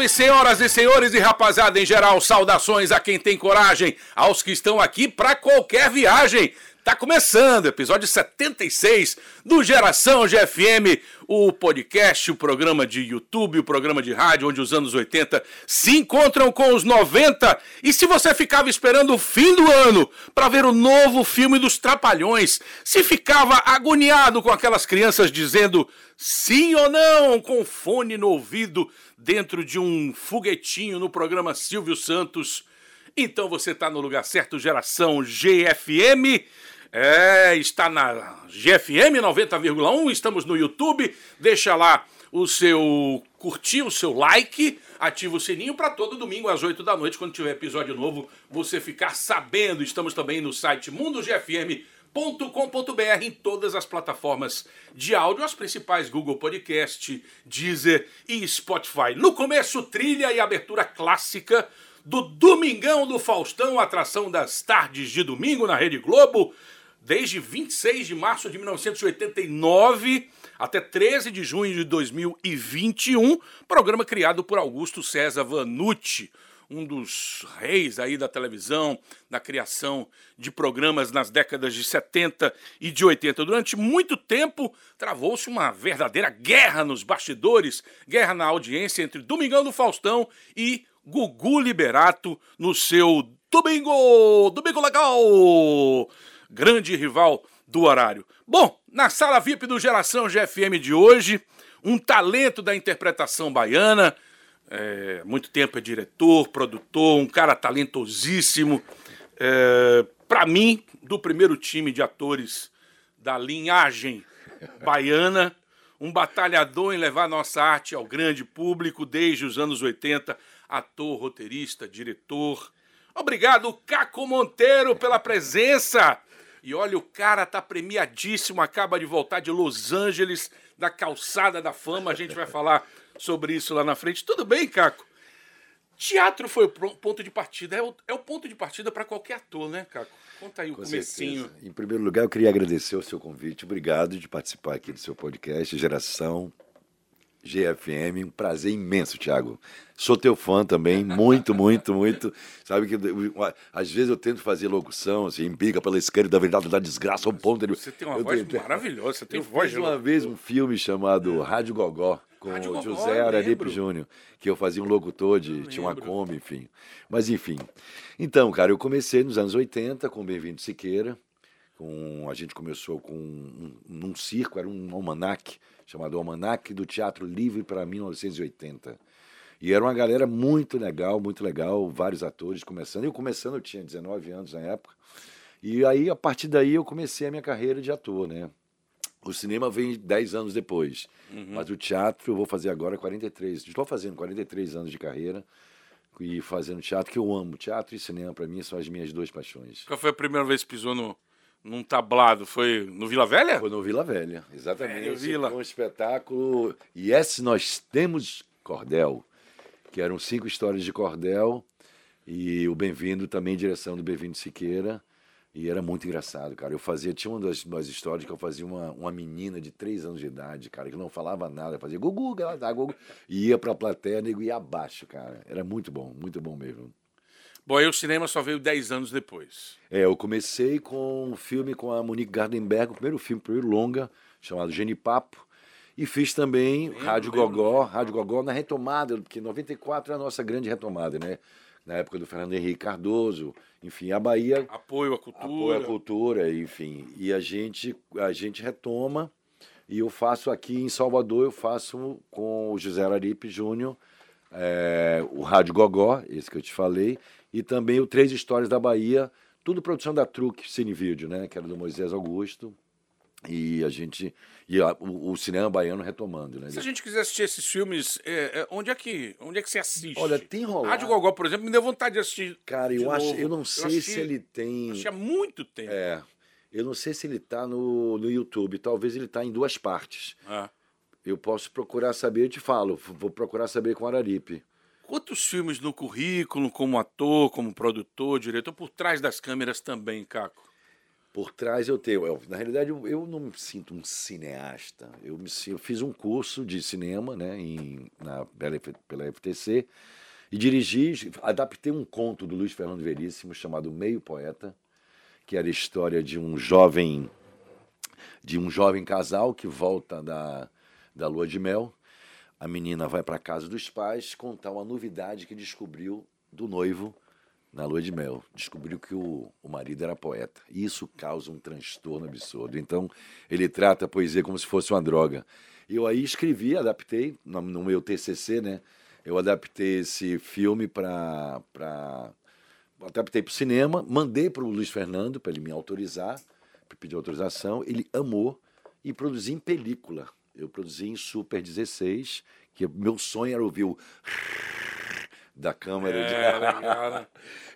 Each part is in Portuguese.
Salve, senhoras e senhores e rapaziada em geral. Saudações a quem tem coragem, aos que estão aqui para qualquer viagem. Tá começando, episódio 76 do Geração GFM, o podcast, o programa de YouTube, o programa de rádio, onde os anos 80 se encontram com os 90. E se você ficava esperando o fim do ano para ver o novo filme dos Trapalhões, se ficava agoniado com aquelas crianças dizendo sim ou não, com fone no ouvido, dentro de um foguetinho no programa Silvio Santos. Então você está no lugar certo, Geração GFM. É, está na GFM 90,1, estamos no YouTube. Deixa lá o seu curtir, o seu like, ativa o sininho para todo domingo às 8 da noite, quando tiver episódio novo, você ficar sabendo. Estamos também no site mundogfm.com.br em todas as plataformas de áudio, as principais Google Podcast, Deezer e Spotify. No começo, trilha e abertura clássica do Domingão do Faustão, atração das tardes de domingo na Rede Globo desde 26 de março de 1989 até 13 de junho de 2021, programa criado por Augusto César Vanucci, um dos reis aí da televisão, da criação de programas nas décadas de 70 e de 80. Durante muito tempo, travou-se uma verdadeira guerra nos bastidores, guerra na audiência entre Domingão do Faustão e Gugu Liberato no seu Domingo, Domingo Legal grande rival do horário. Bom, na sala VIP do Geração GFM de hoje, um talento da interpretação baiana, é, muito tempo é diretor, produtor, um cara talentosíssimo. É, Para mim, do primeiro time de atores da linhagem baiana, um batalhador em levar nossa arte ao grande público desde os anos 80, ator, roteirista, diretor. Obrigado, Caco Monteiro, pela presença. E olha, o cara tá premiadíssimo, acaba de voltar de Los Angeles, da calçada da fama. A gente vai falar sobre isso lá na frente. Tudo bem, Caco? Teatro foi o ponto de partida. É o, é o ponto de partida para qualquer ator, né, Caco? Conta aí o Com comecinho. Certeza. Em primeiro lugar, eu queria agradecer o seu convite. Obrigado de participar aqui do seu podcast, Geração GFM. Um prazer imenso, Thiago. Sou teu fã também, muito, muito, muito. Sabe que às vezes eu tento fazer locução, assim, embiga pela esquerda da verdade da desgraça ao ponto de... Você tem uma eu voz tenho... maravilhosa, você tem eu voz fiz uma vez um filme chamado Rádio Gogó com Rádio Gogó, José Araripe Júnior, que eu fazia um locutor de tinha uma Kombi, enfim. Mas enfim. Então, cara, eu comecei nos anos 80 com o Bem-vindo Siqueira. Com, a gente começou com um, num circo, era um almanac chamado Almanac do Teatro Livre para 1980. E era uma galera muito legal, muito legal, vários atores começando. Eu começando, eu tinha 19 anos na época. E aí, a partir daí, eu comecei a minha carreira de ator, né? O cinema vem 10 anos depois. Uhum. Mas o teatro eu vou fazer agora 43. Estou fazendo 43 anos de carreira e fazendo teatro, que eu amo. Teatro e cinema, para mim, são as minhas duas paixões. Qual foi a primeira vez que pisou no, num tablado. Foi no Vila Velha? Foi no Vila Velha, exatamente. É, Vila. Foi um espetáculo. E esse nós temos Cordel, que eram cinco histórias de Cordel. E o Bem-vindo também, direção do Bem-vindo Siqueira. E era muito engraçado, cara. Eu fazia, tinha uma das, das histórias que eu fazia uma, uma menina de três anos de idade, cara, que não falava nada, fazia gugu, gugu, gugu, e ia pra plateia, nego ia abaixo, cara. Era muito bom, muito bom mesmo. Bom, aí o cinema só veio 10 anos depois. É, eu comecei com um filme com a Monique Gardenberg, o primeiro filme, o primeiro longa, chamado Genipapo. E fiz também lembro, Rádio lembro, Gogó. Rádio Gogó na retomada, porque 94 é a nossa grande retomada, né? Na época do Fernando Henrique Cardoso, enfim, a Bahia... Apoio à cultura. Apoio à cultura, enfim. E a gente, a gente retoma, e eu faço aqui em Salvador, eu faço com o José Araripe Júnior, é, o Rádio Gogó, esse que eu te falei, e também o Três Histórias da Bahia, tudo produção da Truque Cine Vídeo, né? Que era do Moisés Augusto. E a gente. E a, o, o, cinema baiano retomando, né? Se a gente quiser assistir esses filmes, é, é, onde, é que, onde é que você assiste? Olha, tem rolado. Rádio Gogó, por exemplo, me deu vontade de assistir. Cara, eu, acho, eu não sei eu se ele tem. Acho há muito tempo. É. Eu não sei se ele está no, no YouTube. Talvez ele está em duas partes. Ah. Eu posso procurar saber, eu te falo. Vou procurar saber com Araripe. Quantos filmes no currículo, como ator, como produtor, diretor, por trás das câmeras também, Caco? Por trás eu tenho. Na realidade, eu, eu, não me sinto um cineasta. Eu, me, eu fiz um curso de cinema né, em, na, pela, pela FTC e dirigi, adaptei um conto do Luiz Fernando Veríssimo chamado Meio Poeta, que era a história de um jovem de um jovem casal que volta da, da lua de mel. A menina vai para casa dos pais contar uma novidade que descobriu do noivo na lua de mel. Descobriu que o, o marido era poeta. E isso causa um transtorno absurdo. Então, ele trata a poesia como se fosse uma droga. Eu aí escrevi, adaptei, no, no meu TCC, né? Eu adaptei esse filme para. Adaptei para o cinema, mandei para o Luiz Fernando para ele me autorizar, pedir autorização. Ele amou e produzi em película. Eu produzi em Super 16, que meu sonho era ouvir o da câmera. É, de... legal, né?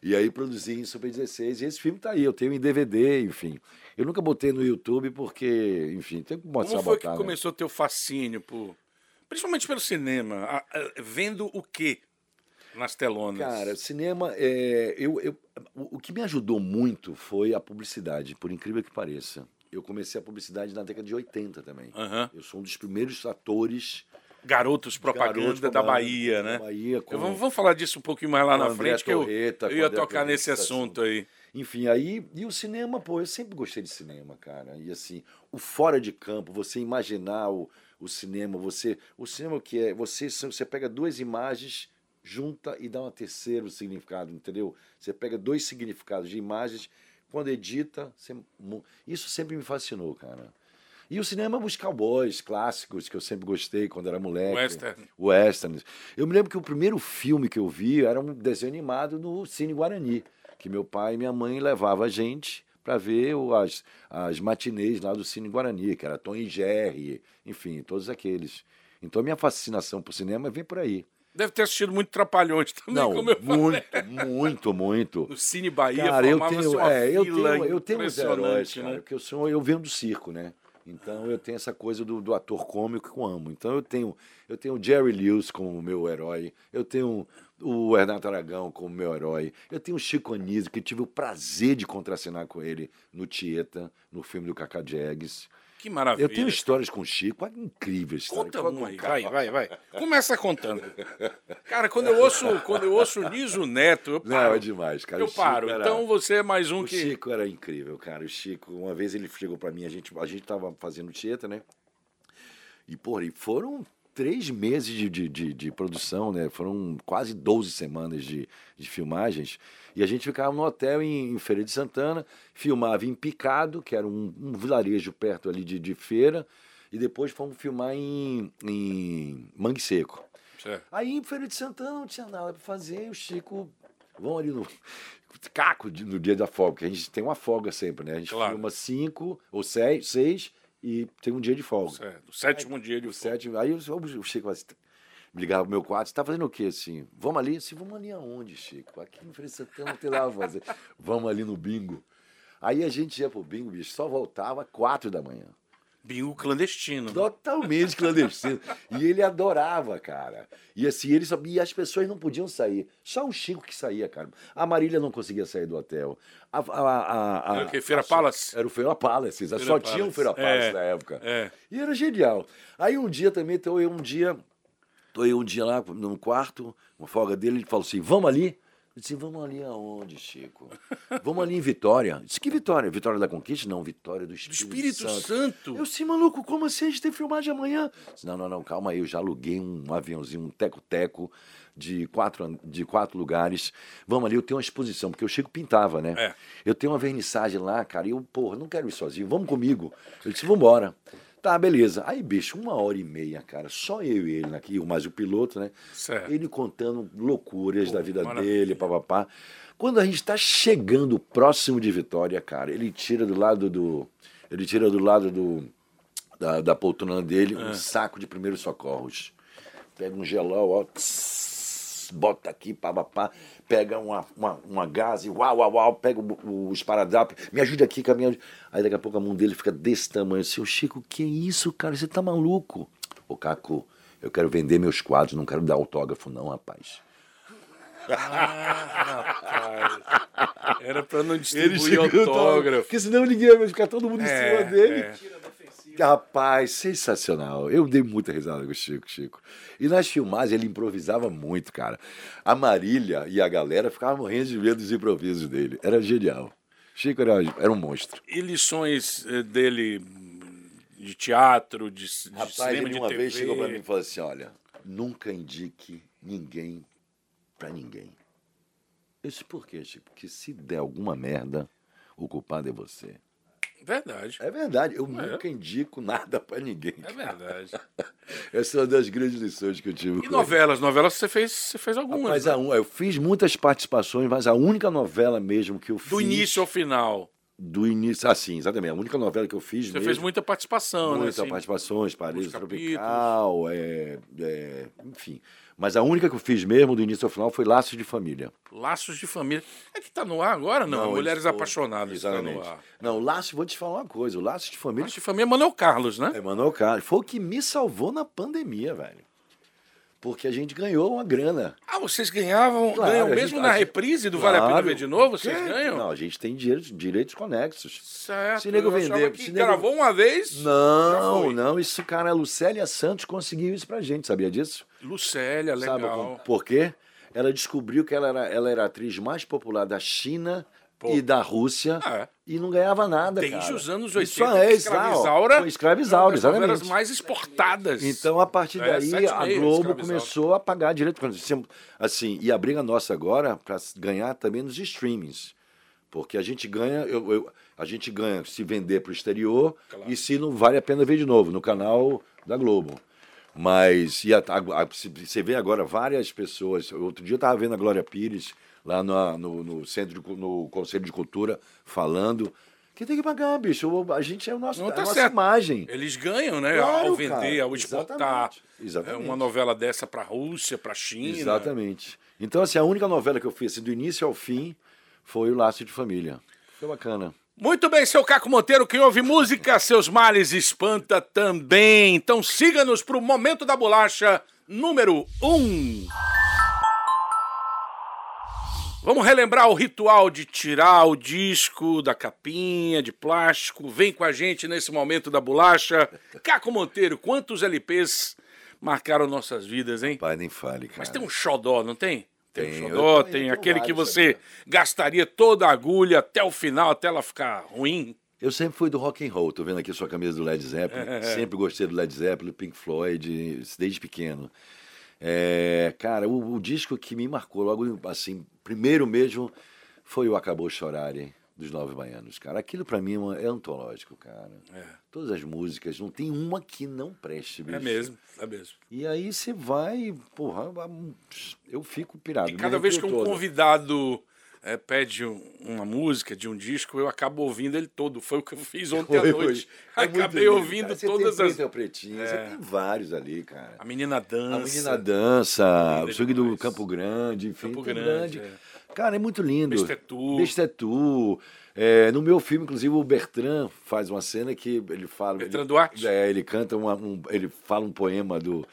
e aí produzi em Super 16 e esse filme tá aí, eu tenho em DVD, enfim. Eu nunca botei no YouTube porque, enfim, tem que mostrar Como foi botar, que né? começou o teu fascínio por principalmente pelo cinema, a, a, vendo o quê nas telonas? Cara, cinema, é, eu, eu, o que me ajudou muito foi a publicidade, por incrível que pareça. Eu comecei a publicidade na década de 80 também. Uhum. Eu sou um dos primeiros atores Garotos Propaganda Garotos da Bahia, né? Bahia, com... vamos, vamos, falar disso um pouquinho mais lá na André frente, Torreta, que eu, eu ia tocar nesse assunto, assunto aí. Enfim, aí. E o cinema, pô, eu sempre gostei de cinema, cara. E assim, o fora de campo, você imaginar o, o cinema, você. O cinema que é. Você, você pega duas imagens, junta e dá um terceiro significado, entendeu? Você pega dois significados de imagens, quando edita, isso sempre me fascinou, cara. E o cinema os cowboys clássicos, que eu sempre gostei quando era moleque. Western. Westerns. Eu me lembro que o primeiro filme que eu vi era um desenho animado no Cine Guarani, que meu pai e minha mãe levavam a gente para ver as, as matinês lá do Cine Guarani, que era Tom e Jerry, enfim, todos aqueles. Então a minha fascinação por cinema vem por aí. Deve ter assistido muito Trapalhões também, Não, como eu muito, falei. muito, muito. No Cine Bahia, cara, eu tenho, é, eu tenho, eu tenho os heróis, né? cara, que eu sou, eu venho do circo, né? Então eu tenho essa coisa do, do ator cômico que eu amo. Então eu tenho eu tenho Jerry Lewis como meu herói, eu tenho o Renato Aragão como meu herói, eu tenho o Chico Anísio, que tive o prazer de contracenar com ele no Tieta, no filme do Cacá Jags. Que maravilha. Eu tenho histórias com o Chico incríveis. Conta uma aí, vai, vai, vai. Começa contando. Cara, quando eu ouço, quando eu ouço o Niso Neto, eu paro. Não, é demais, cara. Eu paro. Era... Então você é mais um o que... O Chico era incrível, cara. O Chico, uma vez ele chegou para mim, a gente, a gente tava fazendo Tieta, né? E, pô, e foram três meses de, de, de, de, produção, né? Foram quase 12 semanas de, de filmagens. E a gente ficava no hotel em, em Feira de Santana, filmava em Picado, que era um, um vilarejo perto ali de, de feira, e depois fomos filmar em, em Mangue Seco. Certo. Aí em Feira de Santana não tinha nada para fazer, o Chico, vamos ali no caco no dia da folga, porque a gente tem uma folga sempre, né? A gente claro. filma cinco ou seis, seis e tem um dia de folga. Certo. O sétimo aí, dia de folga. Sétimo, aí o Chico assim, me ligava pro meu quarto, você tá fazendo o quê, assim? Vamos ali? Assim, vamos ali aonde, Chico? Aqui no Frei Santana não tem nada pra fazer. vamos ali no bingo. Aí a gente ia pro bingo, bicho, só voltava quatro da manhã. Bingo clandestino. Totalmente clandestino. e ele adorava, cara. E assim, ele só... e as pessoas não podiam sair. Só o Chico que saía, cara. A Marília não conseguia sair do hotel. A, a, a, era o que? Feira Palace? Era o Feira Palace. Feira só Palace. tinha um Feira Palace é, na época. É. E era genial. Aí um dia também, então eu um dia, tô eu um dia lá no quarto, uma folga dele, ele falou assim: vamos ali. Eu disse, vamos ali aonde, Chico? Vamos ali em Vitória. Eu disse, que Vitória? Vitória da Conquista? Não, Vitória do Espírito, do Espírito Santo. Santo. Eu disse, maluco, como assim? A gente tem filmagem amanhã? Disse, não, não, não, calma aí, eu já aluguei um aviãozinho, um teco-teco de quatro, de quatro lugares. Vamos ali, eu tenho uma exposição, porque o Chico pintava, né? É. Eu tenho uma vernissagem lá, cara, e eu, porra, não quero ir sozinho, vamos comigo. Eu disse, vamos embora. Tá, beleza. Aí, bicho, uma hora e meia, cara, só eu e ele aqui, mais o piloto, né? Certo. Ele contando loucuras Pô, da vida maravilha. dele, papapá. Quando a gente está chegando próximo de Vitória, cara, ele tira do lado do. Ele tira do lado do. Da, da poltrona dele um é. saco de primeiros socorros. Pega um gelão, ó. Tss, bota aqui, papapá pega uma, uma, uma gás e uau, uau, uau, pega o, o esparadrapo, me ajude aqui, caminhão. Aí daqui a pouco a mão dele fica desse tamanho. Seu Chico, que isso, cara? Você tá maluco? Ô, Caco, eu quero vender meus quadros, não quero dar autógrafo, não, rapaz. Ah, rapaz. Era pra não distribuir autógrafo. Porque senão ninguém vai ficar todo mundo em É, cima dele. é. Rapaz, sensacional. Eu dei muita risada com o Chico, Chico. E nas filmagens ele improvisava muito, cara. A Marília e a galera ficavam morrendo de medo dos improvisos dele. Era genial. Chico era, era um monstro. E lições eh, dele de teatro, de, de Rapaz, cinema, ele de uma TV? vez chegou pra mim e falou assim: olha, nunca indique ninguém pra ninguém. Eu disse, por quê, Chico? Porque se der alguma merda, o culpado é você. Verdade. É verdade, eu nunca indico nada pra ninguém. É verdade. Essa é uma das grandes lições que eu tive. E com ele. novelas? Novelas você fez, você fez algumas. Mas né? a, eu fiz muitas participações, mas a única novela mesmo que eu fiz. Do início ao final. Do início, assim, exatamente. A única novela que eu fiz Você mesmo. fez muita participação, né? Muitas assim. participações, Paraíso Muitos Tropical, é, é, enfim. Mas a única que eu fiz mesmo, do início ao final, foi Laços de Família. Laços de família. É que tá no ar agora, não? Mulheres eles foram- Apaixonadas tá no ar. Não, Laços, vou te falar uma coisa. O Laços de Família Laços de família é Manuel Carlos, né? É, Manuel Carlos. Foi o que me salvou na pandemia, velho. Porque a gente ganhou uma grana. Ah, vocês ganhavam, Claro, ganham mesmo gente- na reprise do Vale a Pena Claro. Ver de Novo? Vocês É, ganham? Não, a gente tem direitos, direitos conexos. Certo. Se nego vender- que se nego- gravou uma vez. Não, não. Isso, cara, a Lucélia Santos conseguiu isso pra gente, sabia disso? Lucélia, legal. Sabe por quê? Ela descobriu que ela era, ela era a atriz mais popular da China Pô. e da Rússia É. e não ganhava nada, Desde cara. os anos Isso 80, é, Escravizaura. Foi Escravizaura, uma das novelas exatamente. mais exportadas. Então, a partir É, daí, a Globo começou a pagar direito. Assim, e a briga nossa agora para ganhar também nos streamings. Porque a gente ganha, eu, eu- a gente ganha se vender para o exterior Claro. e se não vale a pena ver de novo, no canal da Globo. Mas e a- a- a- se- você vê agora várias pessoas. Outro dia eu estava vendo a Glória Pires lá no, no, no centro de no Conselho de Cultura falando que tem que pagar, bicho. A gente é o nosso, Não é tá a nossa certo. imagem. Eles ganham, né? Claro, ao vender, cara. ao exportar. Exatamente. Exatamente. É uma novela dessa para a Rússia, para a China. Exatamente. Então, assim, a única novela que eu fiz assim, do início ao fim foi o Laço de Família. Foi bacana. Muito bem, seu Caco Monteiro, quem ouve música, seus males espanta também. Então siga-nos para o Momento da Bolacha número 1. Um. Vamos relembrar o ritual de tirar o disco da capinha de plástico. Vem com a gente nesse Momento da Bolacha. Caco Monteiro, quantos LPs marcaram nossas vidas, hein? Pai, nem fale, cara. Mas tem um xodó, não tem? Tem, Tem, um eu xodó, tenho- tem aquele que você gastaria toda a agulha até o final, até ela ficar ruim. Eu sempre fui do rock and roll. Tô vendo aqui sua camisa do Led Zeppelin. sempre gostei do Led Zeppelin, Pink Floyd, desde pequeno. É, cara, o, o disco que me marcou logo, assim, primeiro mesmo, foi o Acabou Chorar, hein, dos Nove Baianos, cara. Aquilo pra mim é é antológico, cara. Todas as músicas, não tem uma que não preste, bicho. É mesmo, é mesmo. E aí você vai, porra, eu fico pirado. E cada vez que um todo. convidado é, pede um- uma música de um disco, eu acabo ouvindo ele todo. Foi o que eu fiz ontem à Foi, noite. foi. É Acabei ouvindo cara. Você todas tem as. Preto Pretinho, você tem vários ali, cara. A menina dança. A menina dança, o swing do. Campo Grande, enfim. Campo Grande, Cara, é muito lindo. Bestetu. Bestetu. É, no meu filme, inclusive, o Bertrand faz uma cena que ele fala. Bertrand ele, Duarte? É, ele canta uma, um. Ele fala um poema do.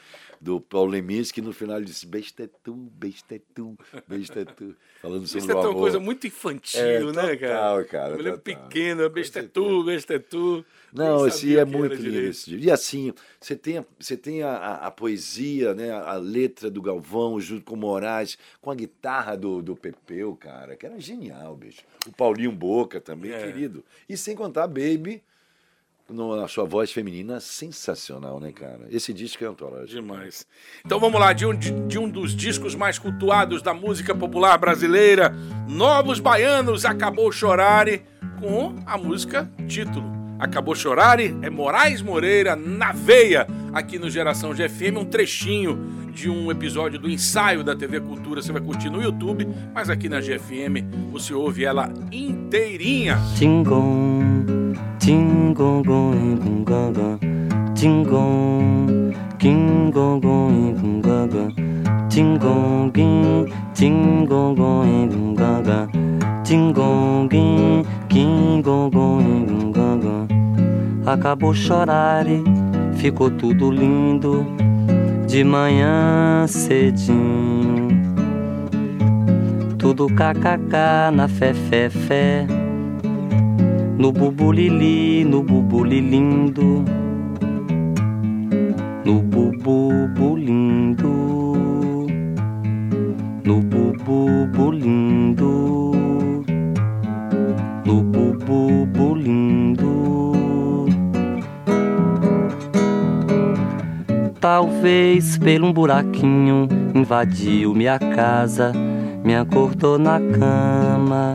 Do Paulo Lemis, que no final ele disse Bestetu, Bestetu, Bestetu. Falando sobre Isso é uma coisa muito infantil, É, né, cara? total, cara, Eu me lembro total. pequeno, bestetu, bestetu. Não, esse é muito lindo. Esse livro. E assim, você tem, a, você tem a, a- a poesia, né? a letra do Galvão junto com o Moraes, com a guitarra do, do Pepeu, cara, que era genial, bicho. O Paulinho Boca também, É. querido. E sem contar Baby, na sua voz feminina, sensacional, né, cara? Esse disco é antológico. Demais. Então vamos lá, de um, de, de um dos discos mais cultuados da música popular brasileira, Novos Baianos Acabou Chorare, com a música título. Acabou Chorare é Moraes Moreira na veia, aqui no Geração GFM, um trechinho de um episódio do ensaio da TV Cultura, você vai curtir no YouTube, mas aqui na GFM você ouve ela inteirinha. Tingong, tingong, gungaga, tingong, kingong, gungaga, tingong, tingong, gungaga, tingong, kingong, gungaga. Acabou chorar, e ficou tudo lindo de manhã cedinho. tudo kkk na fé fé fé. No bubulili, no bubulilindo. No bububu lindo. No bububu lindo. No bububu lindo. Talvez pelo um buraquinho invadiu minha casa, me acordou na cama,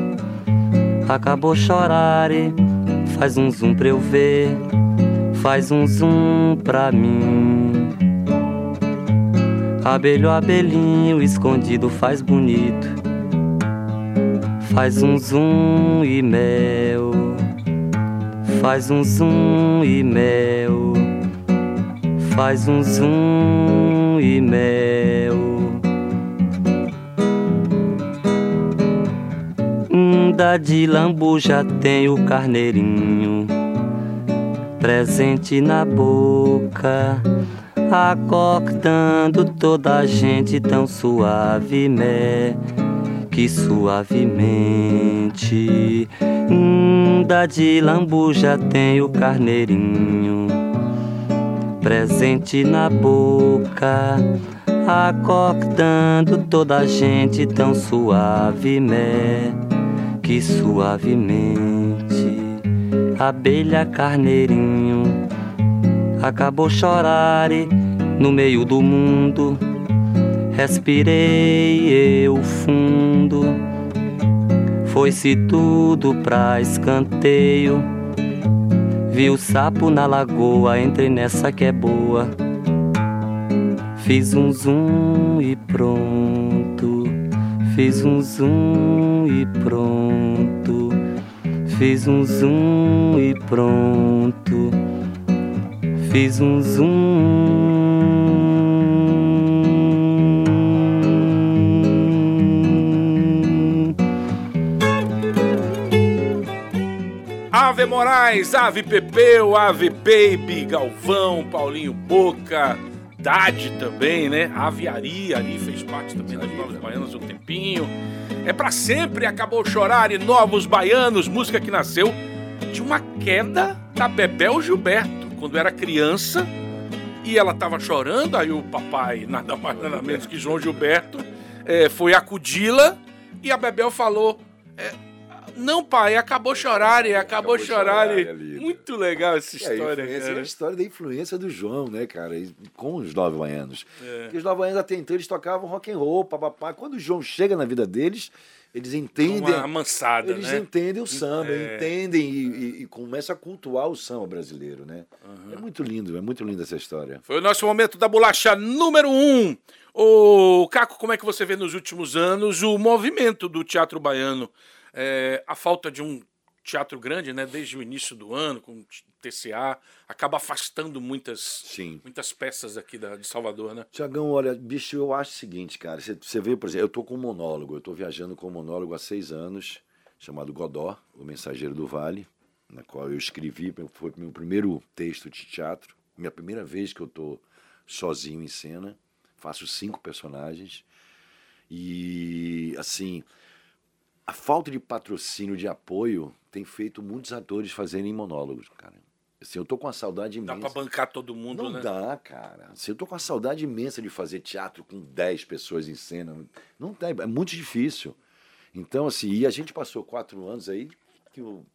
acabou chorar e faz um zoom pra eu ver, faz um zoom pra mim. Abelho, abelhinho, escondido faz bonito, faz um zoom e mel, faz um zoom e mel, faz um zoom e mel. Da de lambuja tem o carneirinho presente na boca, acordando toda a gente tão suave, que suavemente. Da de lambuja tem o carneirinho presente na boca, acordando toda a gente tão suave, que suavemente. Abelha carneirinho acabou chorar e no meio do mundo respirei eu fundo. Foi-se tudo pra escanteio. Vi o sapo na lagoa, entrei nessa que é boa. Fiz um zoom e pronto. Fiz um zoom e pronto. Fiz um zoom e pronto. Fiz um zoom. Ave Moraes, Ave Pepeu, Ave Baby, Galvão, Paulinho Boca, Dade também, né? Aviaria ali fez parte também das Novas Baianas um tempinho. É pra sempre, acabou chorar e Novos Baianos, música que nasceu de uma queda da Bebel Gilberto, quando era criança, e ela tava chorando, aí o papai, nada mais nada menos que João Gilberto, eh, foi acudi-la, e a Bebel falou... eh, não, pai, acabou chorar acabou, Acabou chorar. é. Muito legal essa É, história, influência- cara. é a história da influência do João, né, cara? Com os Nove Baianos. É. Porque os Nove Baianos até então eles tocavam rock and roll, papapá. Quando o João chega na vida deles, eles entendem. Uma amansada, Eles né? entendem o samba, É. entendem e, e, e começam a cultuar o samba brasileiro, né? É muito lindo, é muito linda essa história. Foi o nosso momento da bolacha número um. Ô, Caco, como é que você vê nos últimos anos o movimento do teatro baiano? É, a falta de um teatro grande, né, desde o início do ano, com o TCA, acaba afastando muitas, Sim. muitas peças aqui da, de Salvador, né? Tiagão, olha, bicho, eu acho o seguinte, cara. Você, você vê, por exemplo, eu tô com um monólogo, eu tô viajando com um monólogo há seis anos, chamado Godó, O Mensageiro do Vale, na qual eu escrevi, foi meu primeiro texto de teatro, minha primeira vez que eu tô sozinho em cena, faço cinco personagens. E, assim, a falta de patrocínio, de apoio, tem feito muitos atores fazerem monólogos, cara. Assim, eu tô com uma saudade Dá imensa. pra bancar todo mundo, Não né? dá, cara. Assim, eu tô com uma saudade imensa de fazer teatro com 10 pessoas em cena. Não dá, é muito difícil. Então, assim, e a gente passou quatro anos aí que o,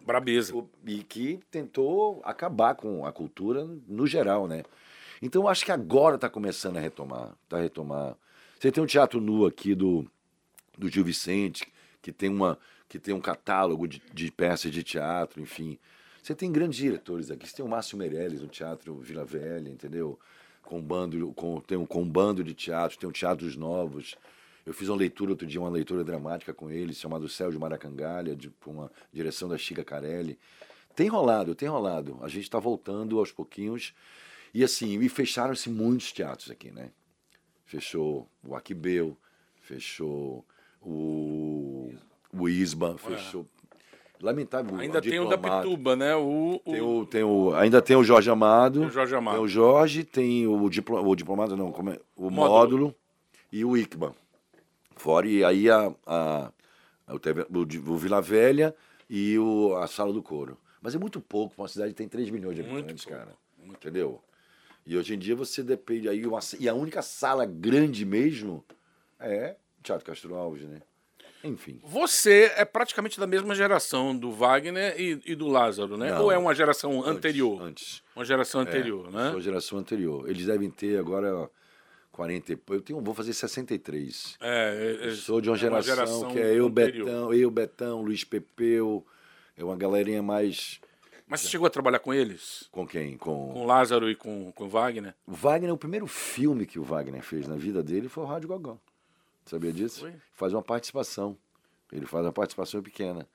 Brabeza. o- e que tentou acabar com a cultura no geral, né? Então, eu acho que agora está começando a retomar. Tá a retomar. Você tem um teatro nu aqui do, do Gil Vicente, que tem, uma, que tem um catálogo de, de peças de teatro, enfim. Você tem grandes diretores aqui. Você tem o Márcio Meirelles no Teatro Vila Velha, entendeu? Com um bando, com, tem um, bando de teatro, tem um teatros novos. Eu fiz uma leitura outro dia, uma leitura dramática com ele, chamado Céu de Maracangalha, de, com uma direção da Chica Carelli. Tem rolado, tem rolado. A gente está voltando aos pouquinhos. E assim, e fecharam-se muitos teatros aqui, né? Fechou o Aquibeu, fechou o, o Isba, fechou. Lamentável. Ainda tem o da Pituba, né? O, o... Tem o, tem o, ainda tem o Jorge Amado. O Jorge Amado. Tem o Jorge, tem o, diplo, o diplomado, não, como é? o módulo, módulo e o ICBA. Fora, e aí a, a, a o, o, Vila Velha e o, a Sala do Couro. Mas é muito pouco para uma cidade que tem 3 milhões de habitantes, cara. Muito entendeu? E hoje em dia você depende. Aí uma, e a única sala grande mesmo é Teatro Castro Alves, né? Enfim. Você é praticamente da mesma geração do Wagner e, e do Lázaro, né? Não, Ou é uma geração anterior? Antes. Uma geração anterior, é, né? Sou geração anterior. Eles devem ter agora 40 Eu tenho, vou fazer 63. É, é, sou de uma, é geração, uma geração, que é eu, anterior. Betão, eu, Betão, Luiz Pepeu. É uma galerinha mais. Mas você chegou a trabalhar com eles? Com quem? Com, com Lázaro e com, com Wagner? O Wagner, o primeiro filme que o Wagner fez na vida dele foi o Rádio Gogó. Sabia disso? Faz uma participação. Ele faz uma participação pequena.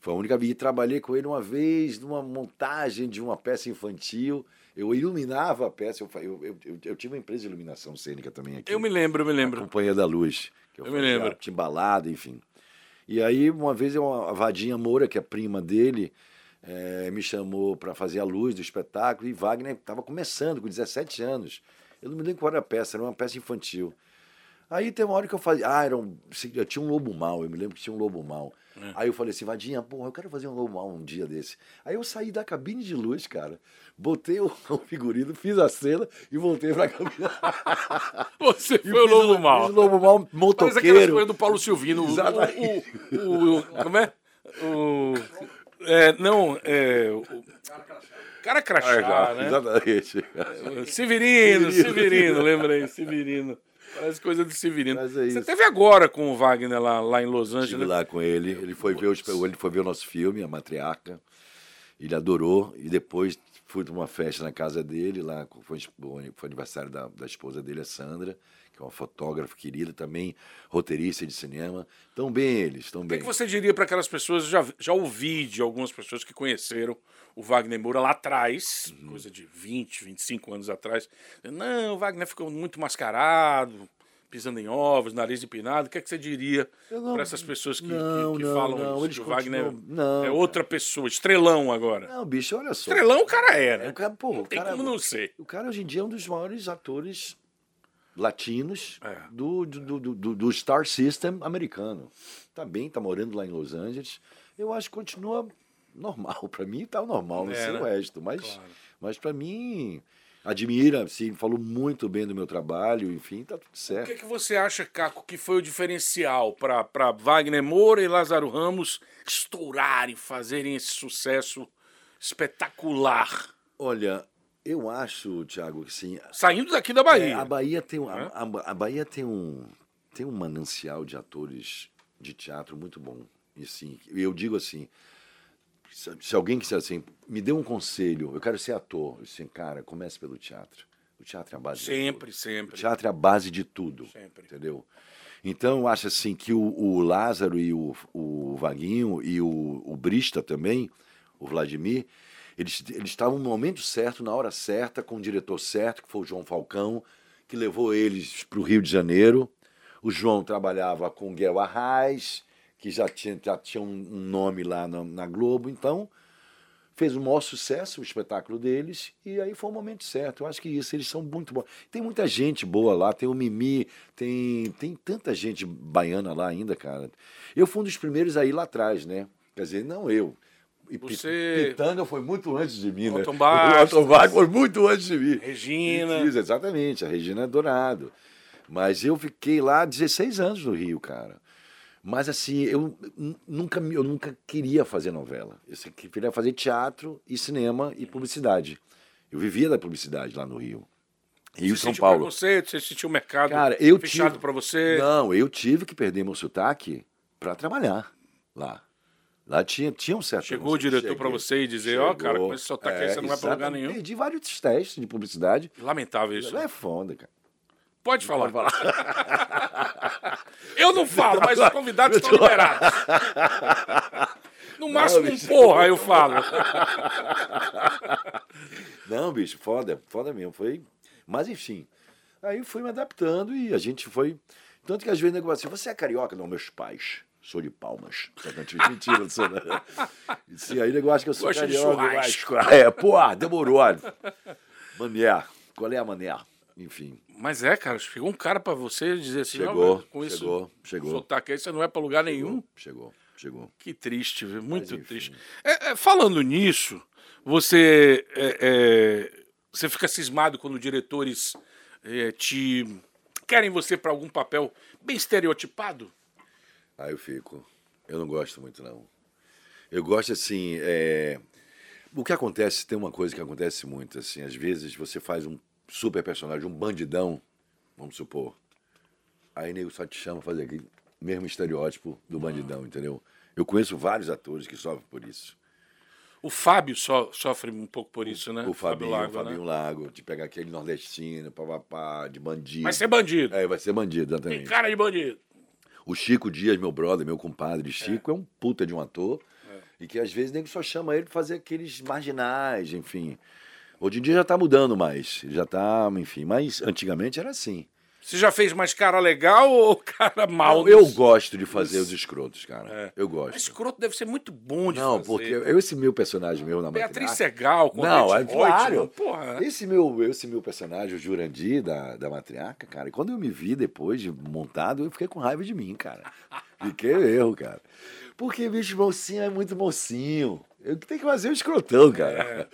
Foi a única vez. Trabalhei com ele uma vez numa montagem de uma peça infantil. Eu iluminava a peça. Eu, eu, eu, eu tive uma empresa de iluminação cênica também aqui. Eu me lembro, eu me lembro. A Companhia da Luz. eu, eu me lembro. Timbalada, enfim. E aí, uma vez, a Vadinha Moura, que é prima dele, é, me chamou para fazer a luz do espetáculo. E Wagner estava começando, com 17 anos. Eu não me lembro qual era a peça, era uma peça infantil. Aí tem uma hora que eu falei, ah, era um, eu tinha um lobo mal, eu me lembro que tinha um lobo mal. É. Aí eu falei assim, Vadinha, porra, eu quero fazer um lobo mal um dia desse. Aí eu saí da cabine de luz, cara, botei o, o figurino, fiz a cena e voltei pra cabine. Você foi o lobo mal. Fiz o lobo mal motoqueiro. Coisas do Paulo Silvino. Exatamente. O, o, o, como é? O, é, não, é... O, cara crachá, ah, né? Exatamente. Severino, Severino, Severino lembrei, Severino. Parece coisa do Severino. É Você teve agora com o Wagner lá, lá em Los Angeles? Estive lá com ele. Ele foi, ver, ele foi ver o nosso filme, A Matriarca. Ele adorou. E depois fui para uma festa na casa dele, lá foi, foi aniversário da, da esposa dele, a Sandra, que é uma fotógrafa querida, também roteirista de cinema. Estão bem eles, estão bem. O que, você diria para aquelas pessoas, já, já ouvi de algumas pessoas que conheceram o Wagner Moura lá atrás, uhum. coisa de 20, 25 anos atrás. Não, o Wagner ficou muito mascarado, pisando em ovos, nariz empinado. O que, é que você diria para essas pessoas que, não, que, que não, falam não, isso? Que o Wagner não, é outra pessoa, estrelão agora. Não, bicho, olha só. Estrelão o cara é, né? É, o cara, pô, não tem cara, como não ser. O cara hoje em dia é um dos maiores atores latinos é. do, do, do, do, do Star System americano. Tá bem, tá morando lá em Los Angeles. Eu acho que continua normal. Para mim tá normal, não é, sei né? o resto. Mas, claro. mas para mim, admira, sim, falou muito bem do meu trabalho, enfim, tá tudo certo. O que, que você acha, Caco, que foi o diferencial para Wagner Moura e Lázaro Ramos estourarem, fazerem esse sucesso espetacular? Olha, eu acho, Thiago, que sim. Saindo daqui da Bahia. É, a Bahia tem, um, é? a, a, Bahia tem um, tem um manancial de atores de teatro muito bom. E sim, eu digo assim, se alguém quiser assim, me dê um conselho, eu quero ser ator, eu assim, cara, comece pelo teatro. O teatro é a base sempre, de tudo. Sempre, O teatro é a base de tudo. Sempre. Entendeu? Então, eu acho assim que o, o Lázaro e o, o Vaguinho e o, o Brista também, o Vladimir, eles, eles estavam no momento certo, na hora certa, com o diretor certo, que foi o João Falcão, que levou eles para o Rio de Janeiro. O João trabalhava com Guel Arraes, que já tinha, já tinha um nome lá na, na Globo, então fez o maior sucesso o espetáculo deles e aí foi o momento certo. Eu acho que isso, eles são muito bons. Tem muita gente boa lá, tem o Mimi, tem, tem tanta gente baiana lá ainda, cara. Eu fui um dos primeiros aí lá atrás, né? Quer dizer, não eu. E Você... Pitanga foi muito antes de mim, né? Otton Bastos, foi muito antes de mim. Regina. Isso, exatamente, a Regina é Dourado. Mas eu fiquei lá 16 anos no Rio, cara. Mas assim, eu nunca, eu nunca queria fazer novela. Eu queria fazer teatro e cinema e publicidade. Eu vivia da publicidade lá no Rio. Rio você São Paulo. Você, você sentiu o mercado Cara, eu fechado para você? Não, eu tive que perder meu sotaque para trabalhar lá. Lá tinha, tinha um certo. Chegou o diretor para você e dizer: Ó, oh, cara, com esse sotaque é, aí você não vai para lugar nenhum. Perdi vários testes de publicidade. Lamentável isso. É foda, cara. Pode falar. Pode falar. Eu não falo, mas os convidados estão liberados. No máximo um porra, eu falo. Não, bicho, foda, foda mesmo. Foi. Mas enfim. Aí fui me adaptando e a gente foi. Tanto que às vezes o negócio assim, você é carioca? Não, meus pais. Sou de palmas. Mentira, não sou. Não. Sim, aí o negócio que eu sou Gosto carioca. Mas, é, pô, demorou. Mané, qual é a mané? Enfim. Mas é, cara, chegou um cara para você dizer assim, chegou, com isso, chegou, chegou. sotaque aí, você não é para lugar chegou, nenhum. Chegou, chegou. Que triste, muito Mas, triste. É, é, falando nisso, você, é, é você fica cismado quando diretores é, te querem você para algum papel bem estereotipado? Ah, eu fico. Eu não gosto muito, não. Eu gosto, assim, é... o que acontece, tem uma coisa que acontece muito, assim, às vezes você faz um super personagem, um bandidão, vamos supor, aí nego só te chama fazer aquele mesmo estereótipo do bandidão, entendeu? Eu conheço vários atores que sofrem por isso. O Fábio so, sofre um pouco por isso, né? O, Fabinho, Fábio Lago, o Fabinho né? Lago, de pegar aquele nordestino, papapá, de bandido. Vai ser bandido. É, vai ser bandido, exatamente. Tem cara de bandido. O Chico Dias, meu brother, meu compadre Chico, é, é um puta de um ator. É. E que às vezes nem só chama ele pra fazer aqueles marginais, enfim. Hoje em dia já tá mudando mais. Já tá, enfim. Mas antigamente era assim. Você já fez mais cara legal ou cara mal? Eu, eu gosto de fazer os escrotos, cara. É. Eu gosto. Mas escroto deve ser muito bom de não, fazer. Não, porque eu, esse meu personagem meu na Beatriz Segal, com Não, é claro. Porra. Esse meu, esse meu personagem, o Jurandir, da, da matriarca, cara, e quando eu me vi depois de montado, eu fiquei com raiva de mim, cara. Fiquei erro, cara. Porque, bicho, mocinho é muito mocinho. Eu tenho que fazer o escrotão, cara. É.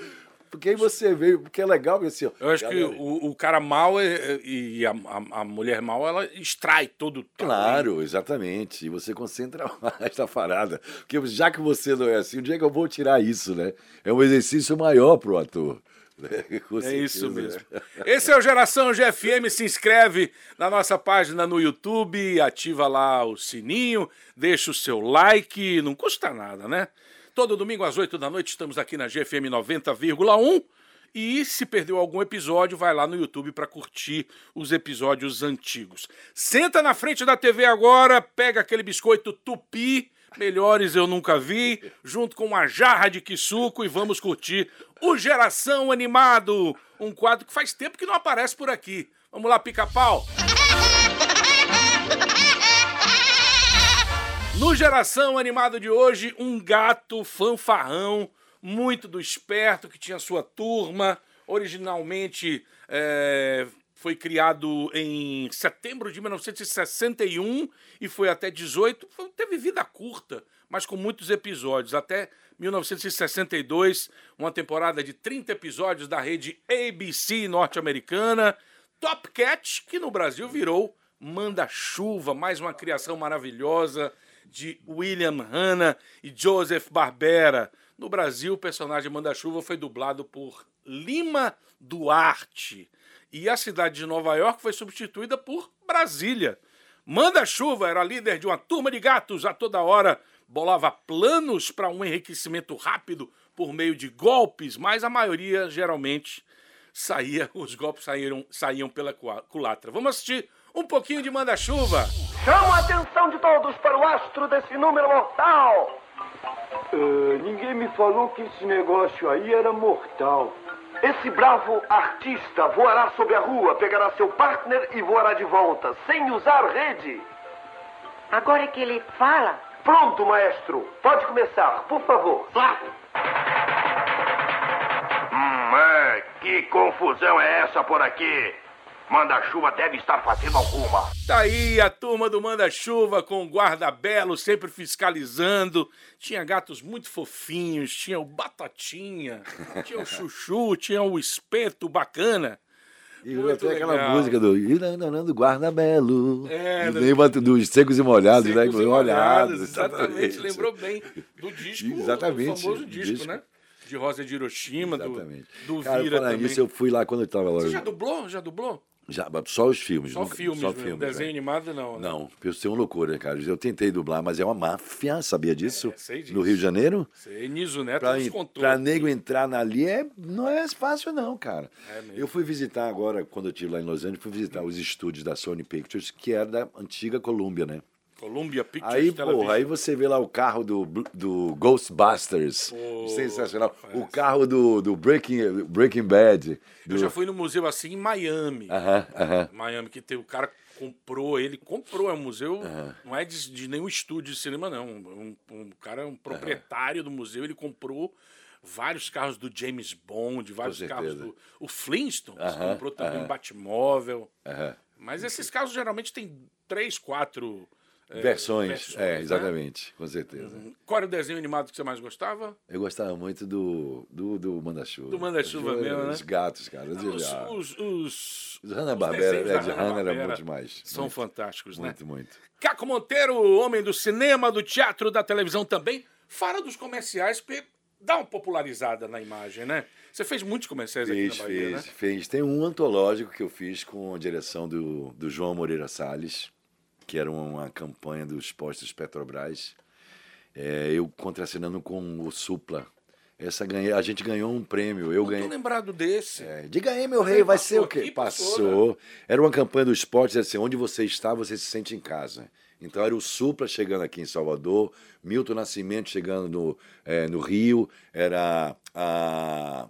Porque aí você veio, porque é legal assim. Eu acho galera... que o, o, cara mal é, é, e a, a, a, mulher mal, ela extrai todo o Claro, exatamente. E você concentra mais na parada. Porque já que você não é assim, o dia é que eu vou tirar isso, né? É um exercício maior pro ator. Né? é isso mesmo. Esse é o Geração GFM. Se inscreve na nossa página no YouTube, ativa lá o sininho, deixa o seu like, não custa nada, né? Todo domingo às 8 da noite estamos aqui na GFM 90,1. E se perdeu algum episódio, vai lá no YouTube para curtir os episódios antigos. Senta na frente da TV agora, pega aquele biscoito tupi, melhores eu nunca vi, junto com uma jarra de quisuco e vamos curtir o Geração Animado, um quadro que faz tempo que não aparece por aqui. Vamos lá, pica-pau! No Geração Animado de hoje, um gato fanfarrão, muito do esperto, que tinha sua turma. Originalmente é, foi criado em setembro de 1961 e foi até 18. Teve vida curta, mas com muitos episódios. Até 1962, uma temporada de 30 episódios da rede ABC norte-americana. Top Cat, que no Brasil virou Manda-Chuva, mais uma criação maravilhosa de William Hanna e Joseph Barbera. No Brasil, o personagem Manda-Chuva foi dublado por Lima Duarte. E a cidade de Nova York foi substituída por Brasília. Manda-Chuva era líder de uma turma de gatos a toda hora, bolava planos para um enriquecimento rápido por meio de golpes, mas a maioria geralmente saía, os golpes saíram, saíam pela culatra. Vamos assistir um pouquinho de manda-chuva. Chamo a atenção de todos para o astro desse número mortal. Uh, ninguém me falou que esse negócio aí era mortal. Esse bravo artista voará sobre a rua, pegará seu partner e voará de volta, sem usar rede. Agora é que ele fala. Pronto, maestro. Pode começar, por favor. Lá. Hum, é, que confusão é essa por aqui? Manda-chuva deve estar fazendo alguma. Tá aí a turma do Manda-chuva com o guarda-belo sempre fiscalizando. Tinha gatos muito fofinhos, tinha o Batatinha, tinha o Chuchu, tinha o Espeto bacana. E muito até legal. aquela música do do Guarda-Belo. É, Lembra dos Secos e Molhados, secos né? E molhados, exatamente. exatamente. Lembrou bem do disco, exatamente. do famoso disco, disco. né? de Rosa de Hiroshima, Exatamente. do, do Cara, Vira também. Isso, eu fui lá quando eu estava lá. Você já dublou? Já dublou? Já, só os filmes. Só nunca- filmes, só mesmo. filmes, desenho é. animado não. né? Não, isso é uma loucura, cara. Eu tentei dublar, mas é uma máfia, sabia disso? É, sei disso. No Rio de Janeiro? Sei, Niso Neto Pra, nos contou. pra nego entrar ali é, não é fácil, não, cara. É eu fui visitar agora, quando eu estive lá em Los Angeles, fui visitar os estúdios da Sony Pictures, que era da antiga Columbia, né? Columbia Pictures Aí, porra, aí você vê lá o carro do, do Ghostbusters. Pô, Sensacional. O carro do, do Breaking, Breaking Bad. Eu do- já fui no museu assim em Miami. Aham, aham. Miami, que tem, o cara comprou, ele comprou, é um museu, não é de, de nenhum estúdio de cinema, não. Um, um cara, é um proprietário do museu, ele comprou vários carros do James Bond, vários carros do. O Flintstones, comprou também um. Batmóvel. Mas esses carros geralmente tem três, quatro. É, Versões, versões, é, né? exatamente, com certeza. Qual era o desenho animado que você mais gostava? Eu gostava muito do, do, do Manda-Chuva. Do Manda-Chuva mesmo, né? Os gatos, cara. Os, Os, os, os, os Hanna-Barbera, é, de Hanna era muito demais. São muito, fantásticos, né? Muito, muito. Caco Monteiro, homem do cinema, do teatro, da televisão também. Fala dos comerciais, porque dá uma popularizada na imagem, né? Você fez muitos comerciais aqui na Bahia, fez, né? fez. Tem um antológico que eu fiz com a direção do, do João Moreira Salles, que era uma campanha dos postos Petrobras. É, eu contracenando com o Supla. Essa ganhei, a gente ganhou um prêmio. Eu Não ganhei. tô lembrado desse. É, diga aí, meu Mas rei, vai ser o quê? aqui, passou, Passou. Era uma campanha do esporte, assim, onde você está, você se sente em casa. Então era o Supla chegando aqui em Salvador, Milton Nascimento chegando no, é, no Rio, era a.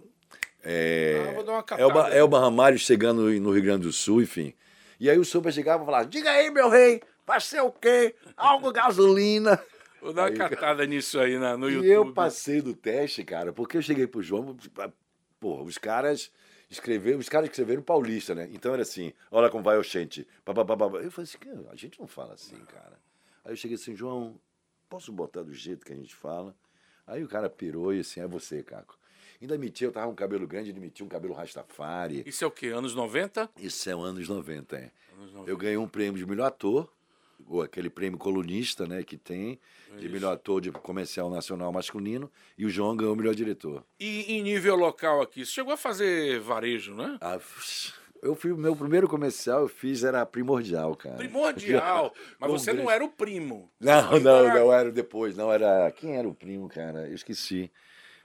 É, Ah. Elba, Elba Ramalho chegando no Rio Grande do Sul, enfim. E aí o Supla chegava e falava: Diga aí, meu rei, vai ser o quê? Algo gasolina. Vou dar uma Aí, catada nisso aí na, no YouTube. E eu passei do teste, cara, porque eu cheguei pro João, porra, os caras escreveram, os caras escreveram paulista, né? Então era assim, olha como vai o gente. Eu falei assim, "Cara, a gente não fala assim, cara. Aí eu cheguei assim, João, posso botar do jeito que a gente fala? Aí o cara pirou e assim, é você, Caco. Ainda metia, eu tava com cabelo grande, ele metia um cabelo rastafari. Isso é o quê? Anos 90? Isso é o anos 90, é. Anos 90. Eu ganhei um prêmio de melhor ator, ou aquele prêmio colunista, né, que tem, de melhor ator de comercial nacional masculino, e o João ganhou o melhor diretor. E em nível local aqui, você chegou a fazer varejo, né? Ah, eu fui, o meu primeiro comercial eu fiz era primordial, cara. Primordial. Mas você não era o primo. Não, não, não era depois, não era. Quem era o primo, cara? Eu esqueci.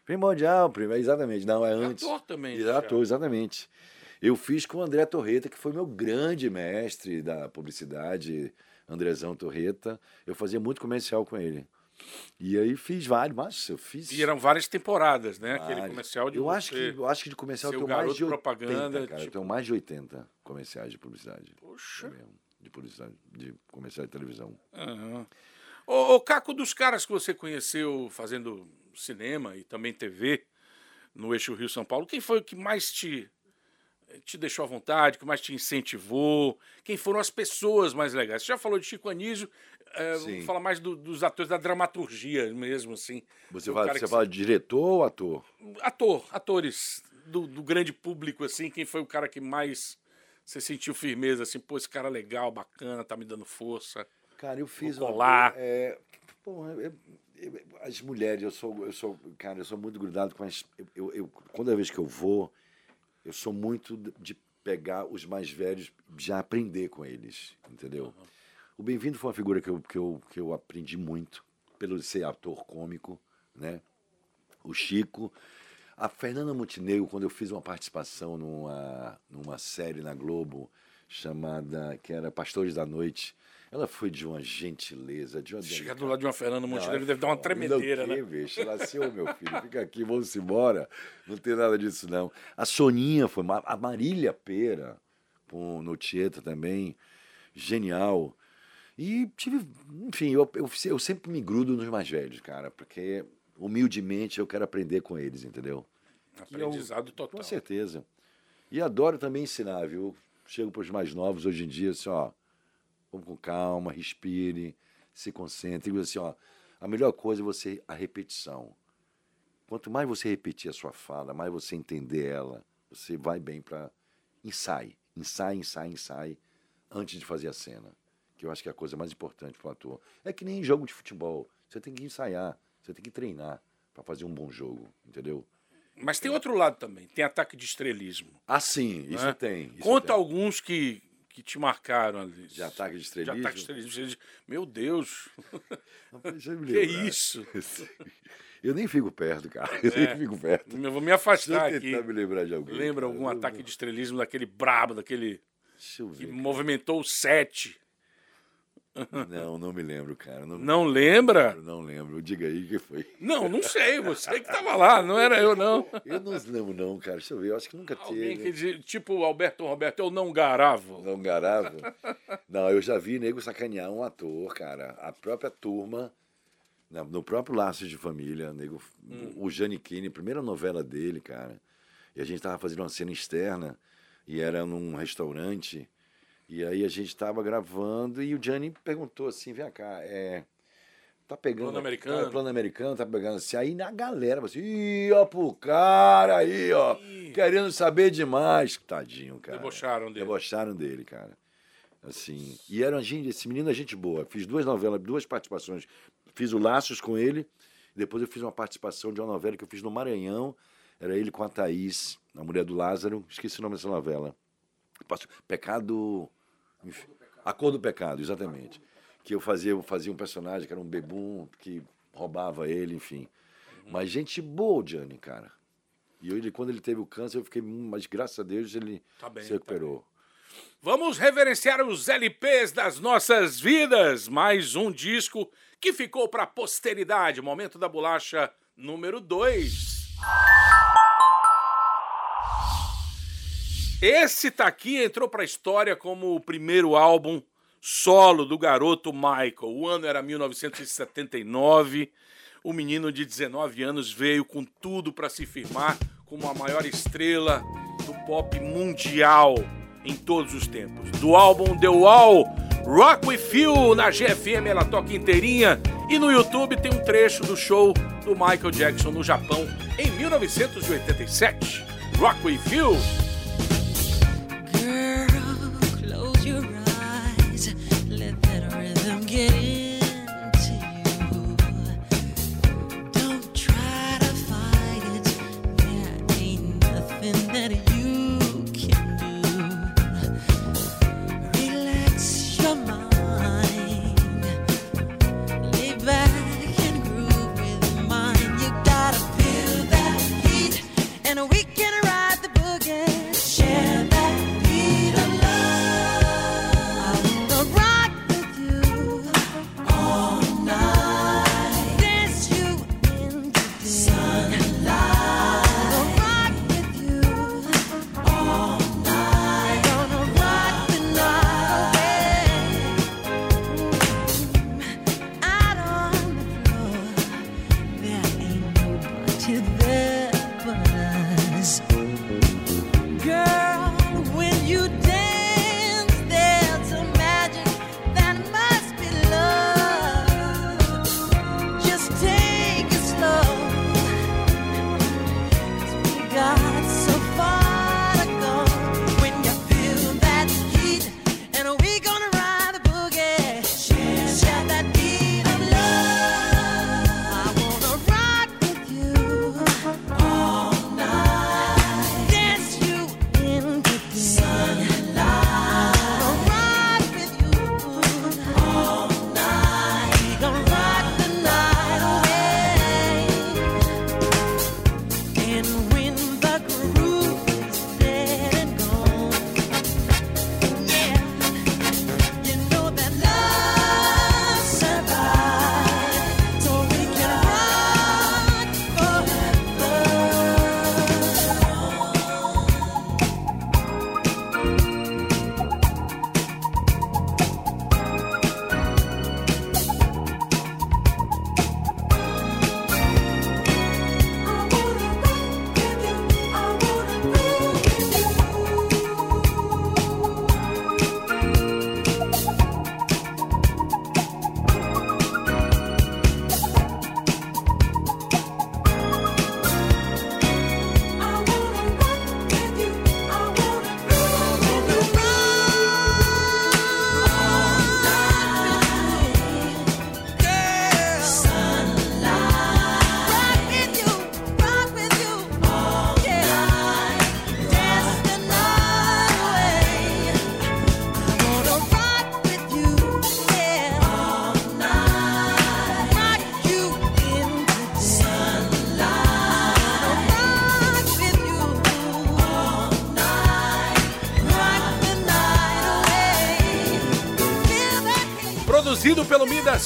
Primordial, primo, exatamente. Não, é antes. Ator também, já. Ator, exatamente. Eu fiz com o André Torreta, que foi meu grande mestre da publicidade, Andrezão Torreta. Eu fazia muito comercial com ele. E aí fiz vários, mas eu fiz. E eram várias temporadas, né? Aquele vários. comercial de eu acho que Eu acho que de comercial eu tenho mais de garoto 80, propaganda, cara. Eu tipo- tenho mais de 80 comerciais de publicidade. Poxa. É de publicidade, de comercial de televisão. Aham. Ô, ô, Caco, dos caras que você conheceu fazendo cinema e também TV no eixo Rio-São Paulo, quem foi o que mais te, te deixou à vontade, que mais te incentivou? Quem foram as pessoas mais legais? Você já falou de Chico Anísio, é, Sim. vamos falar mais do- dos atores da dramaturgia mesmo, assim. Você fala, você fala diretor ou ator? Ator, atores do, do grande público, assim, quem foi o cara que mais você sentiu firmeza, assim, pô, esse cara é legal, bacana, tá me dando força. Cara, eu fiz Vou colar. É, eu- eu- as mulheres, eu sou, eu sou, cara, eu sou muito grudado com as. Eu, eu, toda vez que eu vou, eu sou muito de- pegar os mais velhos, já aprender com eles, entendeu? O Bem-vindo foi uma figura que eu, que, eu, que eu aprendi muito, pelo ser ator cômico, né? O Chico. A Fernanda Montenegro, quando eu fiz uma participação numa, numa série na Globo chamada, que era Pastores da Noite, ela foi de uma gentileza, de uma Chegar do lado de uma Fernanda Montenegro deve dar uma tremedeira, não, né? bicho? Ela assim, ô meu filho, fica aqui, vamos embora. Não tem nada disso, não. A Soninha foi, a Marília Pera, com, no Tieta também, genial. E tive, enfim, eu, eu, eu sempre me grudo nos mais velhos, cara, porque humildemente eu quero aprender com eles, entendeu? Que eu- Aprendizado total. Com certeza. E adoro também ensinar, viu? Chego para os mais novos hoje em dia, assim, ó, vamos com calma, respire, se concentre. Digo assim, ó, a melhor coisa é você a repetição. Quanto mais você repetir a sua fala, mais você entender ela, você vai bem para ensaie, ensaie, ensaie, ensaie antes de fazer a cena. Que eu acho que é a coisa mais importante para o ator. É que nem em jogo de futebol. Você tem que ensaiar, você tem que treinar para fazer um bom jogo, entendeu? Mas tem outro lado também, tem ataque de estrelismo. Ah, sim, isso né? tem. Isso Conta tem. alguns que, que te marcaram ali. De ataque de De estrelismo? ataque de estrelismo. Meu Deus, Deixa eu me que lembrar. isso? Eu nem fico perto, cara. Eu É. nem fico perto. Eu vou me Deixa afastar eu aqui. tentar me lembrar de alguém. Lembra cara. algum Eu- ataque de estrelismo daquele brabo, daquele Deixa eu que ver. movimentou o sete? Não, não me lembro, cara. Não, Não lembra? não lembro. Diga aí que foi. Não, não sei. Você que tava lá, não era eu, não. Eu não lembro, não, cara. Deixa eu ver. Eu acho que nunca Alguém teve. que diz, tipo Alberto Roberto, eu não garavo. Não garava? Não, eu já vi nego sacanear um ator, cara. A própria turma, no próprio Laços de Família, nego, o Giannichini, primeira novela dele, cara. E a gente tava fazendo uma cena externa e era num restaurante. E aí a gente tava gravando e o Gianni perguntou assim, vem cá, é... Tá pegando... Plano americano. Tá, plano americano, tá pegando assim. Aí na galera, assim, ih, ó pro cara aí, ó, querendo saber demais. Tadinho, cara. Debocharam dele. Debocharam dele, cara. Assim, e era gente, esse menino é gente boa. Fiz duas novelas, duas participações. Fiz o Laços com ele, depois eu fiz uma participação de uma novela que eu fiz no Maranhão. Era ele com a Thaís, a mulher do Lázaro. Esqueci o nome dessa novela. Pecado. enfim, A Cor do Pecado, exatamente. Que eu fazia, eu fazia um personagem que era um bebum que roubava ele, enfim. Mas gente boa, o Gianni, cara. E ele, quando ele teve o câncer, eu fiquei. hum, Mas graças a Deus ele Tá bem, se tá recuperou. Vamos reverenciar os LPs das nossas vidas. Mais um disco que ficou para a posteridade. Momento da bolacha número 2. Esse tá aqui entrou para a história como o primeiro álbum solo do garoto Michael. O ano era 1979. O menino de 19 anos veio com tudo para se firmar como a maior estrela do pop mundial em todos os tempos. Do álbum The Wall, Rock With You, na GFM ela toca inteirinha e no YouTube tem um trecho do show do Michael Jackson no Japão em 1987. Rock With You.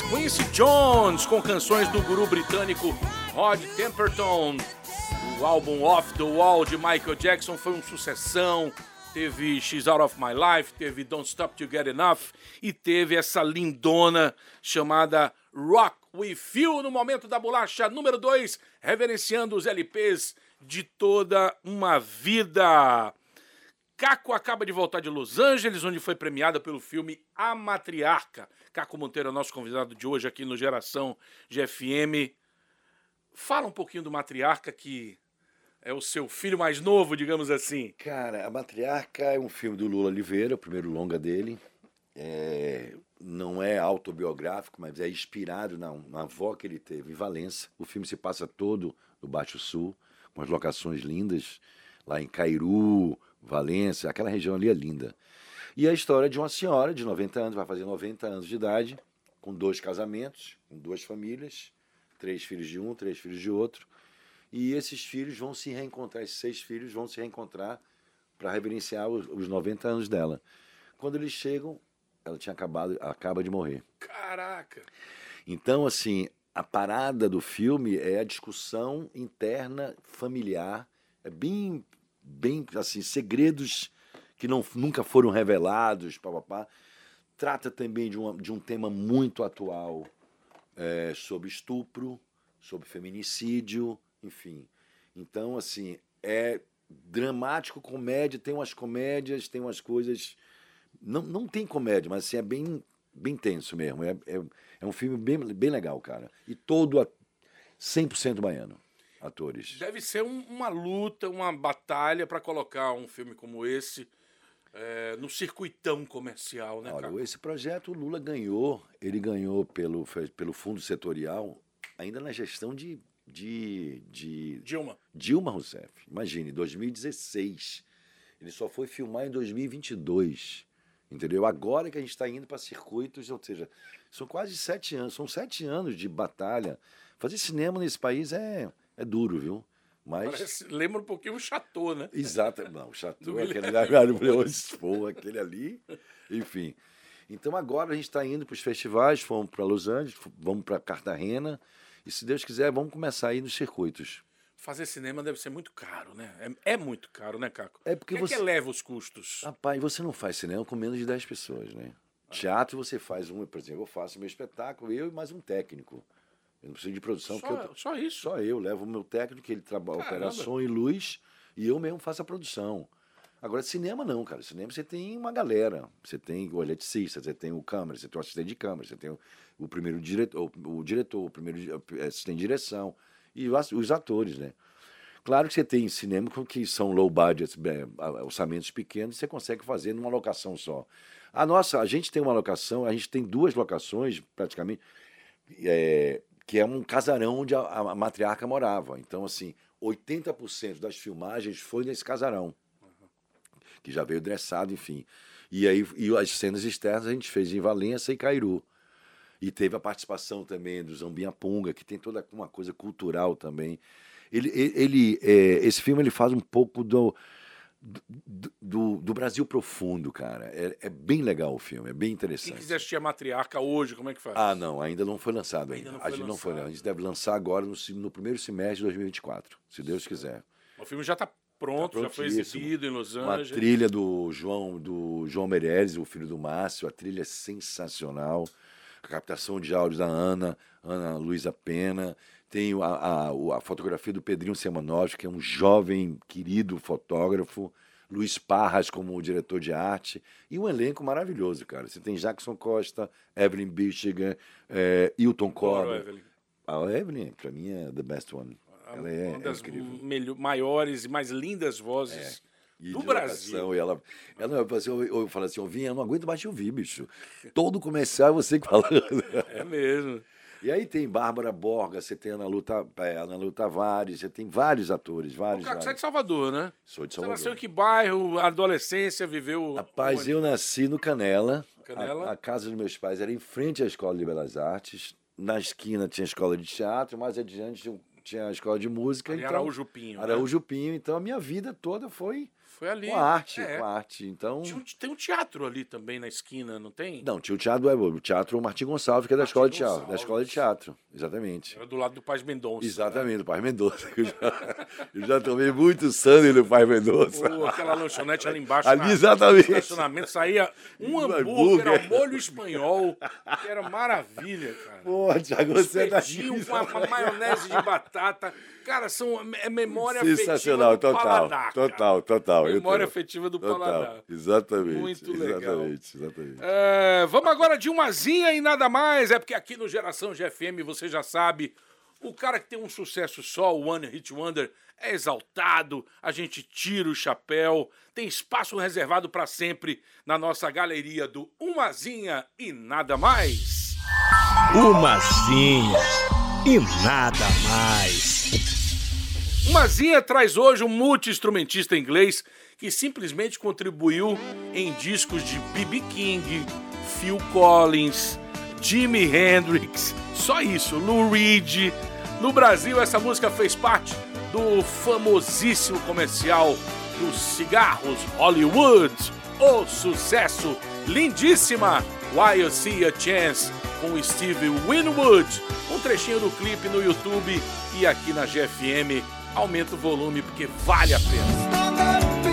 Quincy Jones, com canções do guru britânico Rod Temperton. O álbum Off the Wall de Michael Jackson foi uma sucessão. Teve She's Out of My Life, teve Don't Stop to Get Enough e teve essa lindona chamada Rock With You no momento da bolacha número 2, reverenciando os LPs de toda uma vida. Caco acaba de voltar de Los Angeles, onde foi premiada pelo filme A Matriarca. Caco Monteiro é nosso convidado de hoje aqui no Geração GFM. Fala um pouquinho do Matriarca, que é o seu filho mais novo, digamos assim. Cara, A Matriarca é um filme do Lula Oliveira, o primeiro longa dele. É, não é autobiográfico, mas é inspirado na, na avó que ele teve em Valença. O filme se passa todo no Baixo Sul, com as locações lindas, lá em Cairu, Valência, aquela região ali é linda. E a história de uma senhora de 90 anos, vai fazer 90 anos de idade, com dois casamentos, com duas famílias, três filhos de um, três filhos de outro. E esses filhos vão se reencontrar, esses seis filhos vão se reencontrar para reverenciar os, os 90 anos dela. Quando eles chegam, ela tinha acabado, acaba de morrer. Caraca! Então, assim, a parada do filme é a discussão interna familiar, é bem, bem assim, segredos que não, nunca foram revelados, papapá. Trata também de, uma, de um tema muito atual, é, sobre estupro, sobre feminicídio, enfim. Então, assim, é dramático, comédia, tem umas comédias, tem umas coisas. Não, não tem comédia, mas assim, é bem, bem tenso mesmo. É, é, é um filme bem, bem legal, cara. E todo a 100% baiano, atores. Deve ser um- uma luta, uma batalha para colocar um filme como esse é, no circuitão comercial, né, Olha, cara? esse projeto o Lula ganhou, ele ganhou pelo, pelo fundo setorial, ainda na gestão de, de, de Dilma. Dilma Rousseff. Imagine, 2016. Ele só foi filmar em 2022. Entendeu? Agora que a gente está indo para circuitos, ou seja, são quase sete anos, são sete anos de batalha. Fazer cinema nesse país é, é duro, viu? Mas. Parece- lembra um pouquinho o Chateau, né? Exato, não, o Chateau, aquele lá, pô, aquele ali, enfim. Então agora a gente está indo para os festivais, fomos para Los Angeles, vamos para Cartagena, e se Deus quiser, vamos começar a ir nos circuitos. Fazer cinema deve ser muito caro, né? É, é muito caro, né, Caco? É porque o que, você- que eleva os custos? Rapaz, você não faz cinema com menos de 10 pessoas, né? Teatro você faz um, por exemplo, eu faço meu espetáculo, eu e mais um técnico. Eu não preciso de produção, Só, eu, só isso. só eu levo o meu técnico, ele trabalha operação e luz, e eu mesmo faço a produção. Agora, cinema não, cara. Cinema você tem uma galera. Você tem o eletricista, você tem o câmera, você tem o assistente de câmera, você tem o, o primeiro diretor, o, o diretor, o primeiro eh, assistente de direção e os, os atores, né? Claro que você tem cinema que são low budget, orçamentos pequenos, você consegue fazer numa locação só. A nossa, a gente tem uma locação, a gente tem duas locações praticamente, é, que é um casarão onde a, a matriarca morava. Então, assim, 80% das filmagens foi nesse casarão, que já veio dressado, enfim. E aí e as cenas externas a gente fez em Valença e Cairu. E teve a participação também do Zambiapunga, que tem toda uma coisa cultural também. Ele, ele, ele, é, esse filme ele faz um pouco do, do, do, Brasil profundo, cara. É, é bem legal o filme, é bem Quem interessante. quiser assistir a Matriarca hoje, como é que faz? Ah, não, ainda não foi lançado Ainda ainda. não a foi gente não foi, lançado. a gente deve lançar agora no, no primeiro semestre de 2024, se Deus quiser. O filme já está pronto, Tá já foi exibido em Los Uma Angeles. trilha do João do João Meirelles, o filho do Márcio, a trilha é sensacional. A captação de áudio da Ana, Ana Luísa Pena. Tem a, a, a fotografia do Pedrinho Semanovski, que é um jovem, querido fotógrafo. Luiz Parras como diretor de arte. E um elenco maravilhoso, cara. Você tem Jackson Costa, Evelyn Bichigan, eh, Hilton. Evelyn. A Evelyn, pra mim, é the best one. Ela é, uma é das incrível. melho- maiores e mais lindas vozes E do Brasil. E ela, ela eu, assim, eu, eu falo assim, eu vim, eu não aguento mais te ouvir, bicho. Todo comercial é você que fala. É mesmo. E aí tem Bárbara Borga, você tem Ana Lu, Ta- é, Ana Lu Tavares, você tem vários atores, vários. Caco, você é de. Salvador, né? Sou de Você nasceu em Salvador. que bairro? Adolescência, viveu. Rapaz, onde? eu nasci no Canela. Canela? A, a casa dos meus pais era em frente à Escola de Belas Artes. Na esquina tinha a escola de teatro, mais adiante tinha- a escola de música. Ali então, Araújo Pinho, né? Araújo Pinho. Então a minha vida toda foi foi ali. Com a arte, É. com a arte. Então. Um- Tem um teatro ali também na esquina, não tem? Não, tinha o teatro, o teatro Martim Gonçalves, que é da escola de teatro. Da escola de teatro, exatamente. Era do lado do Paz Mendonça. Exatamente, do Pai Mendonça. Eu já, eu já tomei muito sangue no Pai Mendonça. Pô, aquela lanchonete ali embaixo. Ali, na- exatamente. No estacionamento saía um Um hambúrguer hambúrguer. ao molho espanhol, que era maravilha, cara. Pô, Thiago, você daqui. com a, com a maionese de batata. Cara, são, é memória Sensacional, afetiva do total, paladar. cara. total, total. Memória afetiva do Total, paladar. Exatamente. Muito legal. Exatamente, exatamente. É, vamos agora de umazinha e nada mais. É porque aqui no Geração GFM, você já sabe, o cara que tem um sucesso só, o One Hit Wonder, é exaltado, a gente tira o chapéu, tem espaço reservado para sempre na nossa galeria do Umazinha e nada mais. Umazinha e nada mais. Umazinha traz hoje um multi-instrumentista inglês que simplesmente contribuiu em discos de B.B. King, Phil Collins, Jimi Hendrix, só isso, Lou Reed. No Brasil, essa música fez parte do famosíssimo comercial dos cigarros Hollywood. O sucesso, lindíssima Why You See a Chance com Steve Winwood. Um trechinho do clipe no YouTube e aqui na GFM. Aumenta o volume porque vale a pena.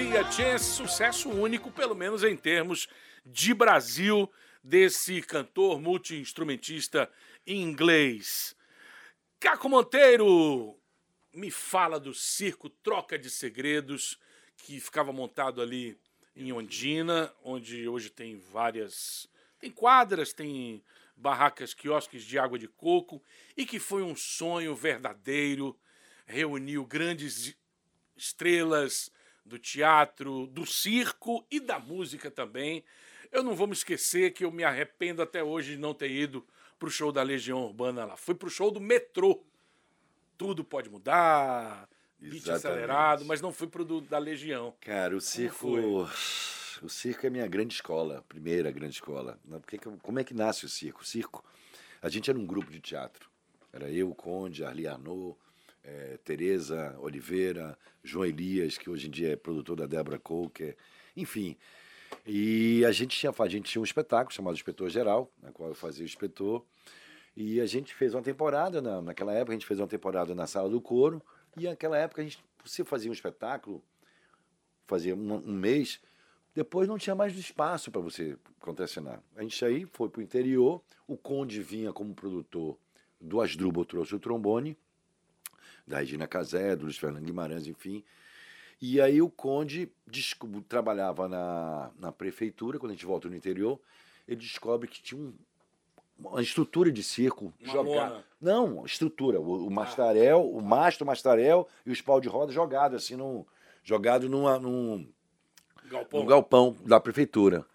Why You See a Chance, sucesso único, pelo menos em termos de Brasil, desse cantor multi-instrumentista inglês. Caco Monteiro, me fala do circo Troca de Segredos, que ficava montado ali em Ondina, onde hoje tem várias. Tem quadras, tem barracas, quiosques de água de coco, e que foi um sonho verdadeiro. Reuniu grandes estrelas do teatro, do circo e da música também. Eu não vou me esquecer que eu me arrependo até hoje de não ter ido pro show da Legião Urbana lá. Fui pro show do metrô. Tudo pode mudar, beat acelerado, mas não fui pro do, da Legião. Cara, o circo. O circo é minha grande escola, primeira grande escola. Como é que nasce o circo? O circo, a gente era um grupo de teatro. Era eu, Conde, Arli Arnaud, eh, Tereza Oliveira, João Elias, que hoje em dia é produtor da Débora Coker, enfim. E a gente tinha, a gente tinha um espetáculo chamado Inspetor Geral, na qual eu fazia o inspetor. E a gente fez uma temporada, na, naquela época a gente fez uma temporada na Sala do Coro. E naquela época a gente, você fazia um espetáculo, fazia um, um mês, depois não tinha mais espaço para você contracenar. A gente aí foi para o interior, o Conde vinha como produtor do Asdrubal, trouxe o trombone, da Regina Casé, do Luiz Fernando Guimarães, enfim. E aí o Conde trabalhava na, na prefeitura, quando a gente volta no interior, ele descobre que tinha um- uma estrutura de circo Uma jogada. lona. Não, estrutura. O, o mastarel, o mastro, o mastarel e os pau de roda jogado assim, num, jogado numa, num, Galpão. no galpão da prefeitura.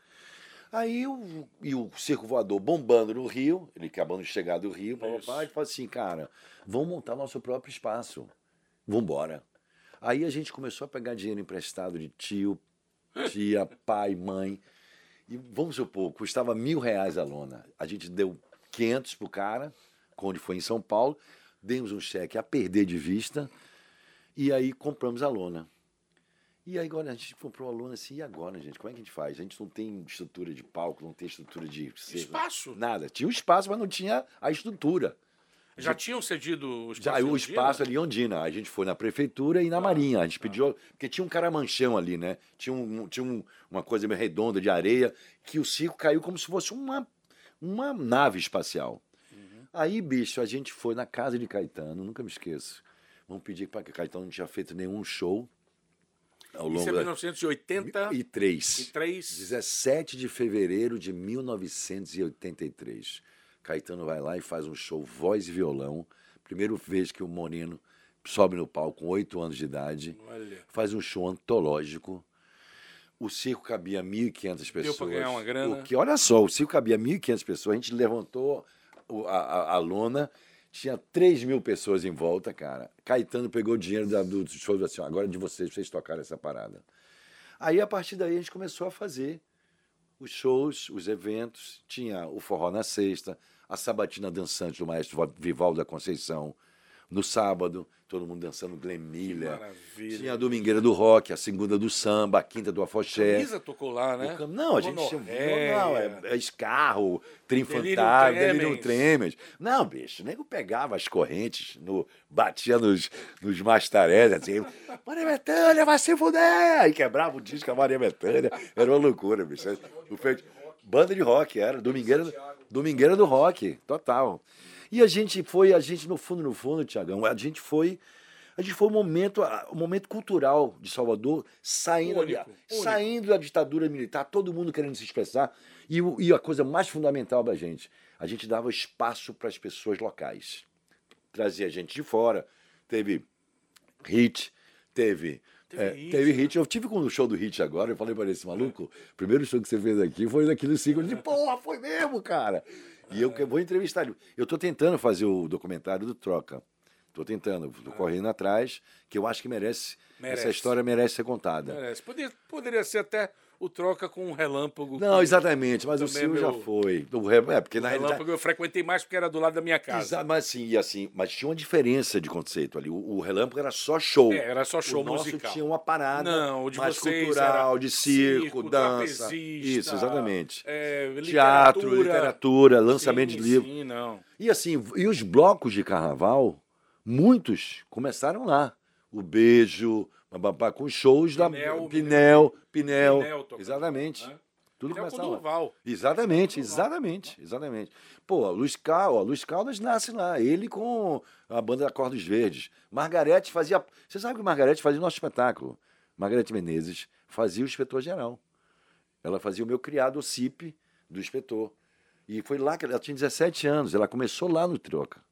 Aí o, e o circo voador bombando no Rio, ele acabando de chegar do Rio, papapá, ele falou assim, cara, vamos montar nosso próprio espaço. Vambora. Aí a gente começou a pegar dinheiro emprestado de tio, tia, pai, mãe. E vamos supor, custava mil reais a lona. A gente deu 500 pro cara, quando foi em São Paulo, demos um cheque a perder de vista, e aí compramos a lona. E aí agora a gente comprou a lona assim, e agora, gente? Como é que a gente faz? A gente não tem estrutura de palco, não tem estrutura de... Espaço. Nada. Tinha o espaço, mas não tinha a estrutura. Já tinham cedido o espaço. Já, o espaço ali em Ondina. A gente foi na prefeitura e na Marinha. A gente pediu. Porque tinha um caramanchão ali, né? Tinha, um, tinha um- uma coisa meio redonda de areia que o circo caiu como se fosse uma, uma nave espacial. Aí, bicho, a gente foi na casa de Caetano, nunca me esqueço. Vamos pedir para que Caetano não tinha feito nenhum show ao Isso longo é da. 1983. E três. 17 de fevereiro de 1983. Caetano vai lá e faz um show voz e violão. Primeira vez que o Moreno sobe no palco com oito anos de idade. Olha. Faz um show antológico. O circo cabia 1.500 pessoas. pra ganhar uma grana. O que, olha só, o circo cabia 1.500 pessoas. A gente levantou a, a- a lona, tinha 3 mil pessoas em volta, cara. Caetano pegou o dinheiro da, do show e assim: "Ó, agora é de vocês, vocês tocaram essa parada. Aí, a partir daí, a gente começou a fazer os shows, os eventos. Tinha o Forró na Sexta, a Sabatina Dançante do maestro Vivaldo da Conceição. No sábado, todo mundo dançando Glenn Miller. maravilha. Tinha a Domingueira do Rock, a segunda do samba, a quinta do Afoxé. Camisa tocou lá, né? Cam- Não, a gente tinha. Monorréia. Não, é, é escarro, trim Delírio fantasma, Tremens. Não, bicho, o nego pegava as correntes, no, batia nos, nos mastarés, assim, Maria Bethânia, vai se fuder! Aí quebrava o disco a Maria Bethânia. Era uma loucura, bicho. O feito, banda de rock, era. Domingueira, domingueira do rock, total. E a gente foi, a gente, no fundo, no fundo, Tiagão, a gente foi. A gente foi um momento, um momento cultural de Salvador, saindo, Único, ali- único. saindo da ditadura militar, todo mundo querendo se expressar. E, e a coisa mais fundamental da gente, a gente dava espaço para as pessoas locais. Trazia gente de fora, teve hit, teve. é, hit. teve hit. Eu tive com o show do hit agora, eu falei para esse maluco, o primeiro show que você fez aqui foi daquele ciclo de porra, foi mesmo, cara. E eu vou entrevistar ele. Eu tô tentando fazer o documentário do Troca. Tô tentando, tô correndo atrás, que eu acho que merece, Merece. essa história merece ser contada. Merece. Poderia, poderia ser até o troca com um relâmpago. Não, exatamente, mas o é já meu- foi. O re- É, porque O na realidade. relâmpago eu frequentei mais porque era do lado da minha casa. Exa- mas assim, e assim, mas tinha uma diferença de conceito ali. O, o Relâmpago era só show. É, era só show o nosso musical. tinha uma parada Não, de mais cultural, de circo, circo, dança. Isso, exatamente. é, Teatro, literatura. literatura, lançamento Sim, de livro. Sim, não. E assim, e os blocos de carnaval, muitos começaram lá. o Beijo, com shows da Pinel, Pinel, Pinel. Pinel tocando, Exatamente. né? Tudo Pinel começa com lá. Durval. Exatamente, exatamente, exatamente. Pô, Luiz Caldas, Luiz Caldas nasce lá, ele com a banda Acordos Verdes. Margarete fazia. Você sabe que Margarete fazia o nosso espetáculo. Margarete Menezes fazia o inspetor geral. Ela fazia o meu criado, o CIP, do inspetor. E foi lá que ela tinha 17 anos, ela começou lá no Troca.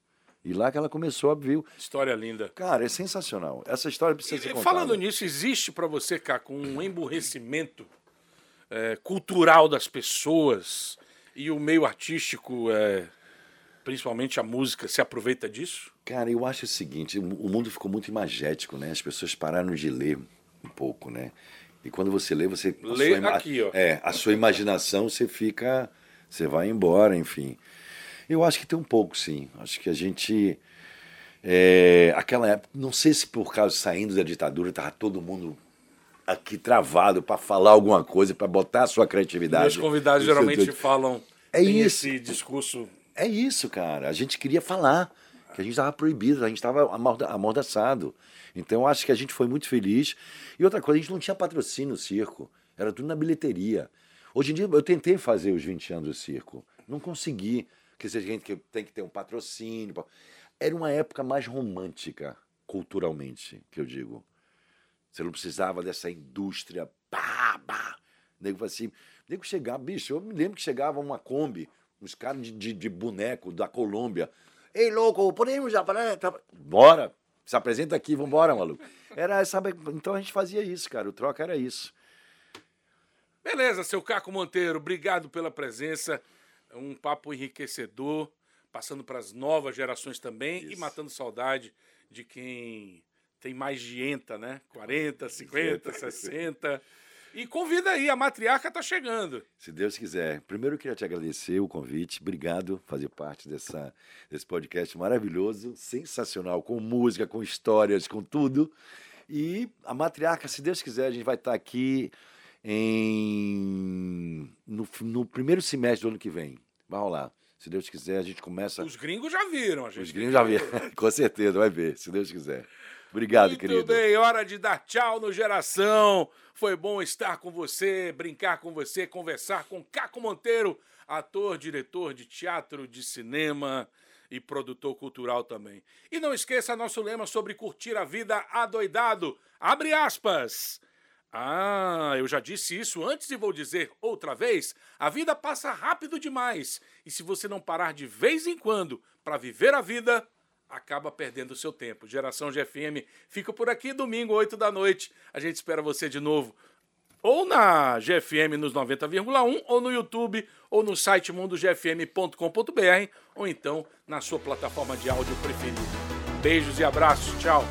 E lá que ela começou a ver. História linda. Cara, é sensacional. Essa história precisa ser E, contada. Falando nisso, existe para você, Caco, um emburrecimento é, cultural das pessoas e o meio artístico, é, principalmente a música, se aproveita disso? Cara, eu acho o seguinte, o mundo ficou muito imagético, né? As pessoas pararam de ler um pouco, né? E quando você lê, você... a Lê sua ima- aqui, ó. É, a sua imaginação, você fica... Você vai embora, enfim. Eu acho que tem um pouco, sim. Acho que a gente... é, aquela época, não sei se por causa saindo da ditadura, tava todo mundo aqui travado para falar alguma coisa, para botar a sua criatividade. Meus convidados seu geralmente falam É isso. esse discurso. É isso, cara. A gente queria falar, que a gente estava proibido, a gente estava amordaçado. Então, eu acho que a gente foi muito feliz. E outra coisa, a gente não tinha patrocínio no circo. Era tudo na bilheteria. Hoje em dia, eu tentei fazer os 20 anos do circo. Não consegui. Porque se a gente que tem que ter um patrocínio. Era uma época mais romântica, culturalmente, que eu digo. Você não precisava dessa indústria. Pá. Nego assim. Nego chegava, bicho, eu me lembro que chegava uma Kombi, uns caras de, de, de boneco da Colômbia. Ei, louco, podemos já. parar? Tá- Bora! Se apresenta aqui, vambora, maluco. Era, sabe, então a gente fazia isso, cara. O troca era isso. Beleza, seu Caco Monteiro, obrigado pela presença. É Um papo enriquecedor, passando para as novas gerações também e matando saudade de quem tem mais de enta, né? 40, 50, 60. E convida aí, a matriarca tá chegando. Se Deus quiser. Primeiro eu queria te agradecer o convite. Obrigado por fazer parte dessa, desse podcast maravilhoso, sensacional, com música, com histórias, com tudo. E a matriarca, se Deus quiser, a gente vai estar aqui em no, no primeiro semestre do ano que vem. Vai rolar. Se Deus quiser, a gente começa. Os gringos já viram, a gente. Os gringos já viram. Com certeza, vai ver, se Deus quiser. Obrigado, Muito querido. bem, hora de dar tchau no Geração. Foi bom estar com você, brincar com você, conversar com Caco Monteiro, ator, diretor de teatro, de cinema e produtor cultural também. E não esqueça nosso lema sobre curtir a vida adoidado. Abre aspas. Ah, eu já disse isso antes e vou dizer outra vez. A vida passa rápido demais. E se você não parar de vez em quando para viver a vida, acaba perdendo o seu tempo. Geração GFM fica por aqui domingo, 8 da noite. A gente espera você de novo. Ou na GFM nos 90,1, ou no YouTube, ou no site mundogfm.com.br, ou então na sua plataforma de áudio preferida. Beijos e abraços. Tchau.